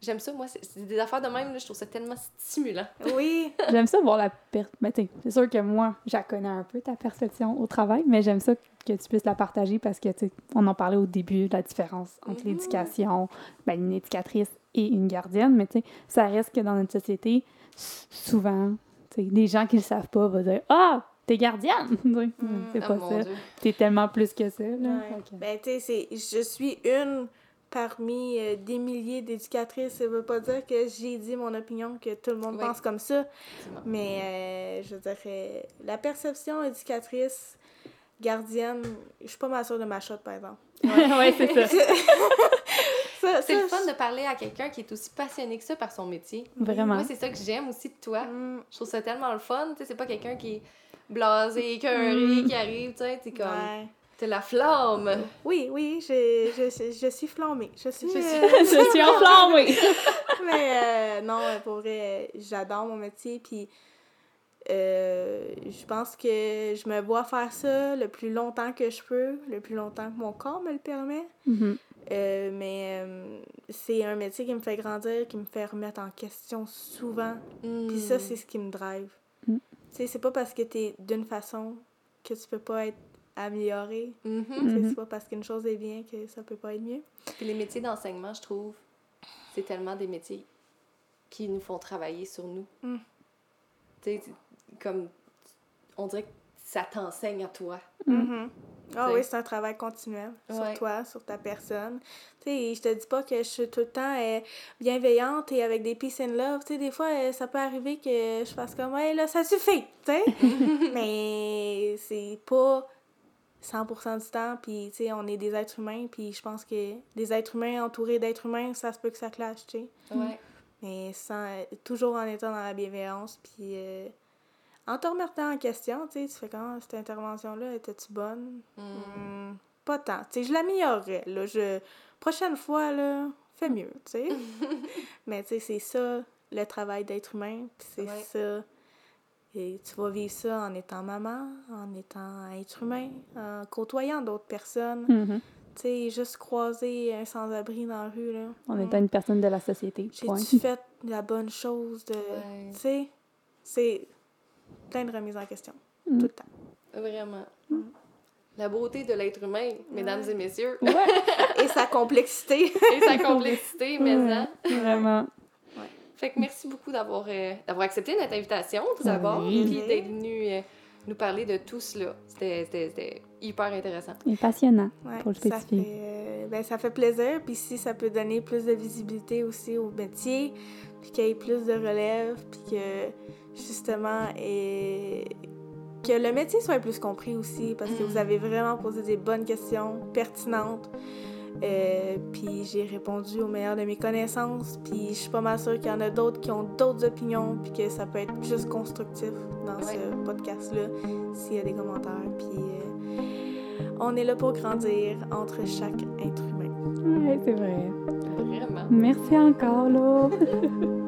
j'aime ça, moi, c'est des affaires de même, là, je trouve ça tellement stimulant. Oui. J'aime ça voir la per... ben, t'sais, c'est sûr que moi, je connais un peu, ta perception au travail, mais j'aime ça que tu puisses la partager parce que, tu sais, on en parlait au début, la différence entre Mhm. l'éducation, ben, une éducatrice et une gardienne, mais tu sais, ça reste que dans notre société, souvent, tu sais, les gens qui le savent pas vont dire « Ah, t'es gardienne! Sais, C'est Oh pas ça. T'es tellement plus que ça, là. Ouais. Ben, tu sais, c'est- je suis une parmi euh, des milliers d'éducatrices. Ça veut pas dire que j'ai dit mon opinion, que tout le monde Oui. pense comme ça. Mais euh, je dirais, la perception éducatrice, gardienne, je suis pas mal sûre de ma shot, par exemple. ouais, c'est ça. Ça, C'est le fun de parler à quelqu'un qui est aussi passionné que ça par son métier. Vraiment. Moi, c'est ça que j'aime aussi de toi. Mm, Je trouve ça tellement le fun. Tu sais, c'est pas quelqu'un qui est blasé, écœuré, Mm. qui arrive, tu sais, t'es comme... ouais. T'as la flamme. Oui, oui, je, je, je suis flambée. Je suis. Je suis- euh, je suis enflammée! Mais euh, non, pour vrai, j'adore mon métier. Puis euh, je pense que je me vois faire ça le plus longtemps que je peux, le plus longtemps que mon corps me le permet. Mhm. Euh, mais euh, c'est un métier qui me fait grandir, qui me fait remettre en question souvent. Puis ça, c'est ce qui me drive. Tu sais, c'est pas parce que t'es d'une façon que tu peux pas être amélioré. Mhm. Sais, Mhm. C'est pas parce qu'une chose est bien que ça peut pas être mieux. Puis les métiers d'enseignement, je trouve, c'est tellement des métiers qui nous font travailler sur nous. Mm. Tu sais, c'est comme, on dirait que ça t'enseigne à toi. Mhm. Ah T'sais. oui, c'est un travail continuel sur Ouais. toi, sur ta personne. Tu sais, je te dis pas que je suis tout le temps euh, bienveillante et avec des peace and love. Tu sais, des fois, euh, ça peut arriver que je fasse comme, hey, là, ça suffit, tu sais. Mais c'est pas 100% du temps, puis tu sais, on est des êtres humains, puis je pense que des êtres humains entourés d'êtres humains, ça se peut que ça clash, tu sais. Ouais. Mais sans, toujours en étant dans la bienveillance, puis euh, en te remettant en question, tu sais, tu fais comment cette intervention-là, était-tu bonne? Mm. Hmm, pas tant. Tu sais, je l'améliorerais, là. Je... Prochaine fois, là, fais mieux, tu sais. Mais tu sais, c'est ça, le travail d'être humain, c'est Ouais. ça. Et tu vas vivre ça en étant maman, en étant être humain, en côtoyant d'autres personnes. Mhm. Tu sais, juste croiser un sans-abri dans la rue, là. Hmm. est une personne de la société. J'ai-tu fait la bonne chose de. Ouais. Tu sais, c'est plein de remises en question. Mm. Tout le temps. Vraiment. La beauté de l'être humain, mesdames et messieurs, Ouais, Et sa complexité. et sa complexité, mais Ouais. hein. vraiment. Fait que merci beaucoup d'avoir euh, d'avoir accepté notre invitation, tout d'abord, Oui. puis d'être venu euh, nous parler de tout cela. C'était- hyper intéressant. Et passionnant, Ouais, pour le ça, spécifier. fait, euh, ben, ça fait plaisir. Puis si ça peut donner plus de visibilité aussi au métier, puis qu'il y ait plus de relève, puis que justement, et... que le métier soit plus compris aussi, parce que Mm. vous avez vraiment posé des bonnes questions pertinentes. Euh, puis j'ai répondu au meilleur de mes connaissances, puis je suis pas mal sûre qu'il y en a d'autres qui ont d'autres opinions, puis que ça peut être juste constructif dans Ouais. ce podcast-là, s'il y a des commentaires. Puis euh, on est là pour grandir entre chaque humain. Ouais, c'est vrai. Vraiment. Merci encore, là.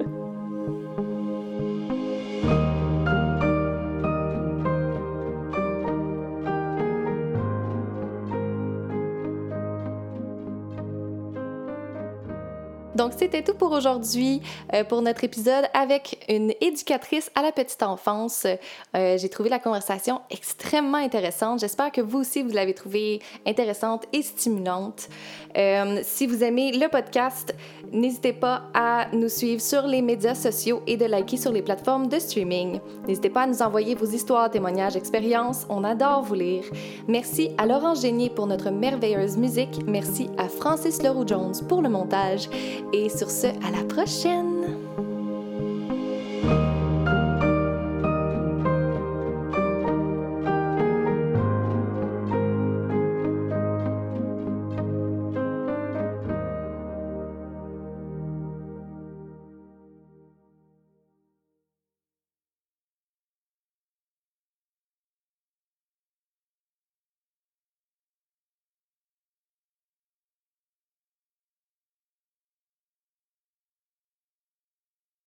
Donc, c'était tout pour aujourd'hui, euh, pour notre épisode avec une éducatrice à la petite enfance. Euh, j'ai trouvé la conversation extrêmement intéressante. J'espère que vous aussi, vous l'avez trouvée intéressante et stimulante. Euh, si vous aimez le podcast, n'hésitez pas à nous suivre sur les médias sociaux et de liker sur les plateformes de streaming. N'hésitez pas à nous envoyer vos histoires, témoignages, expériences. On adore vous lire. Merci à Laurent Génier pour notre merveilleuse musique. Merci à Francis Leroux-Jones pour le montage. Et sur ce, à la prochaine!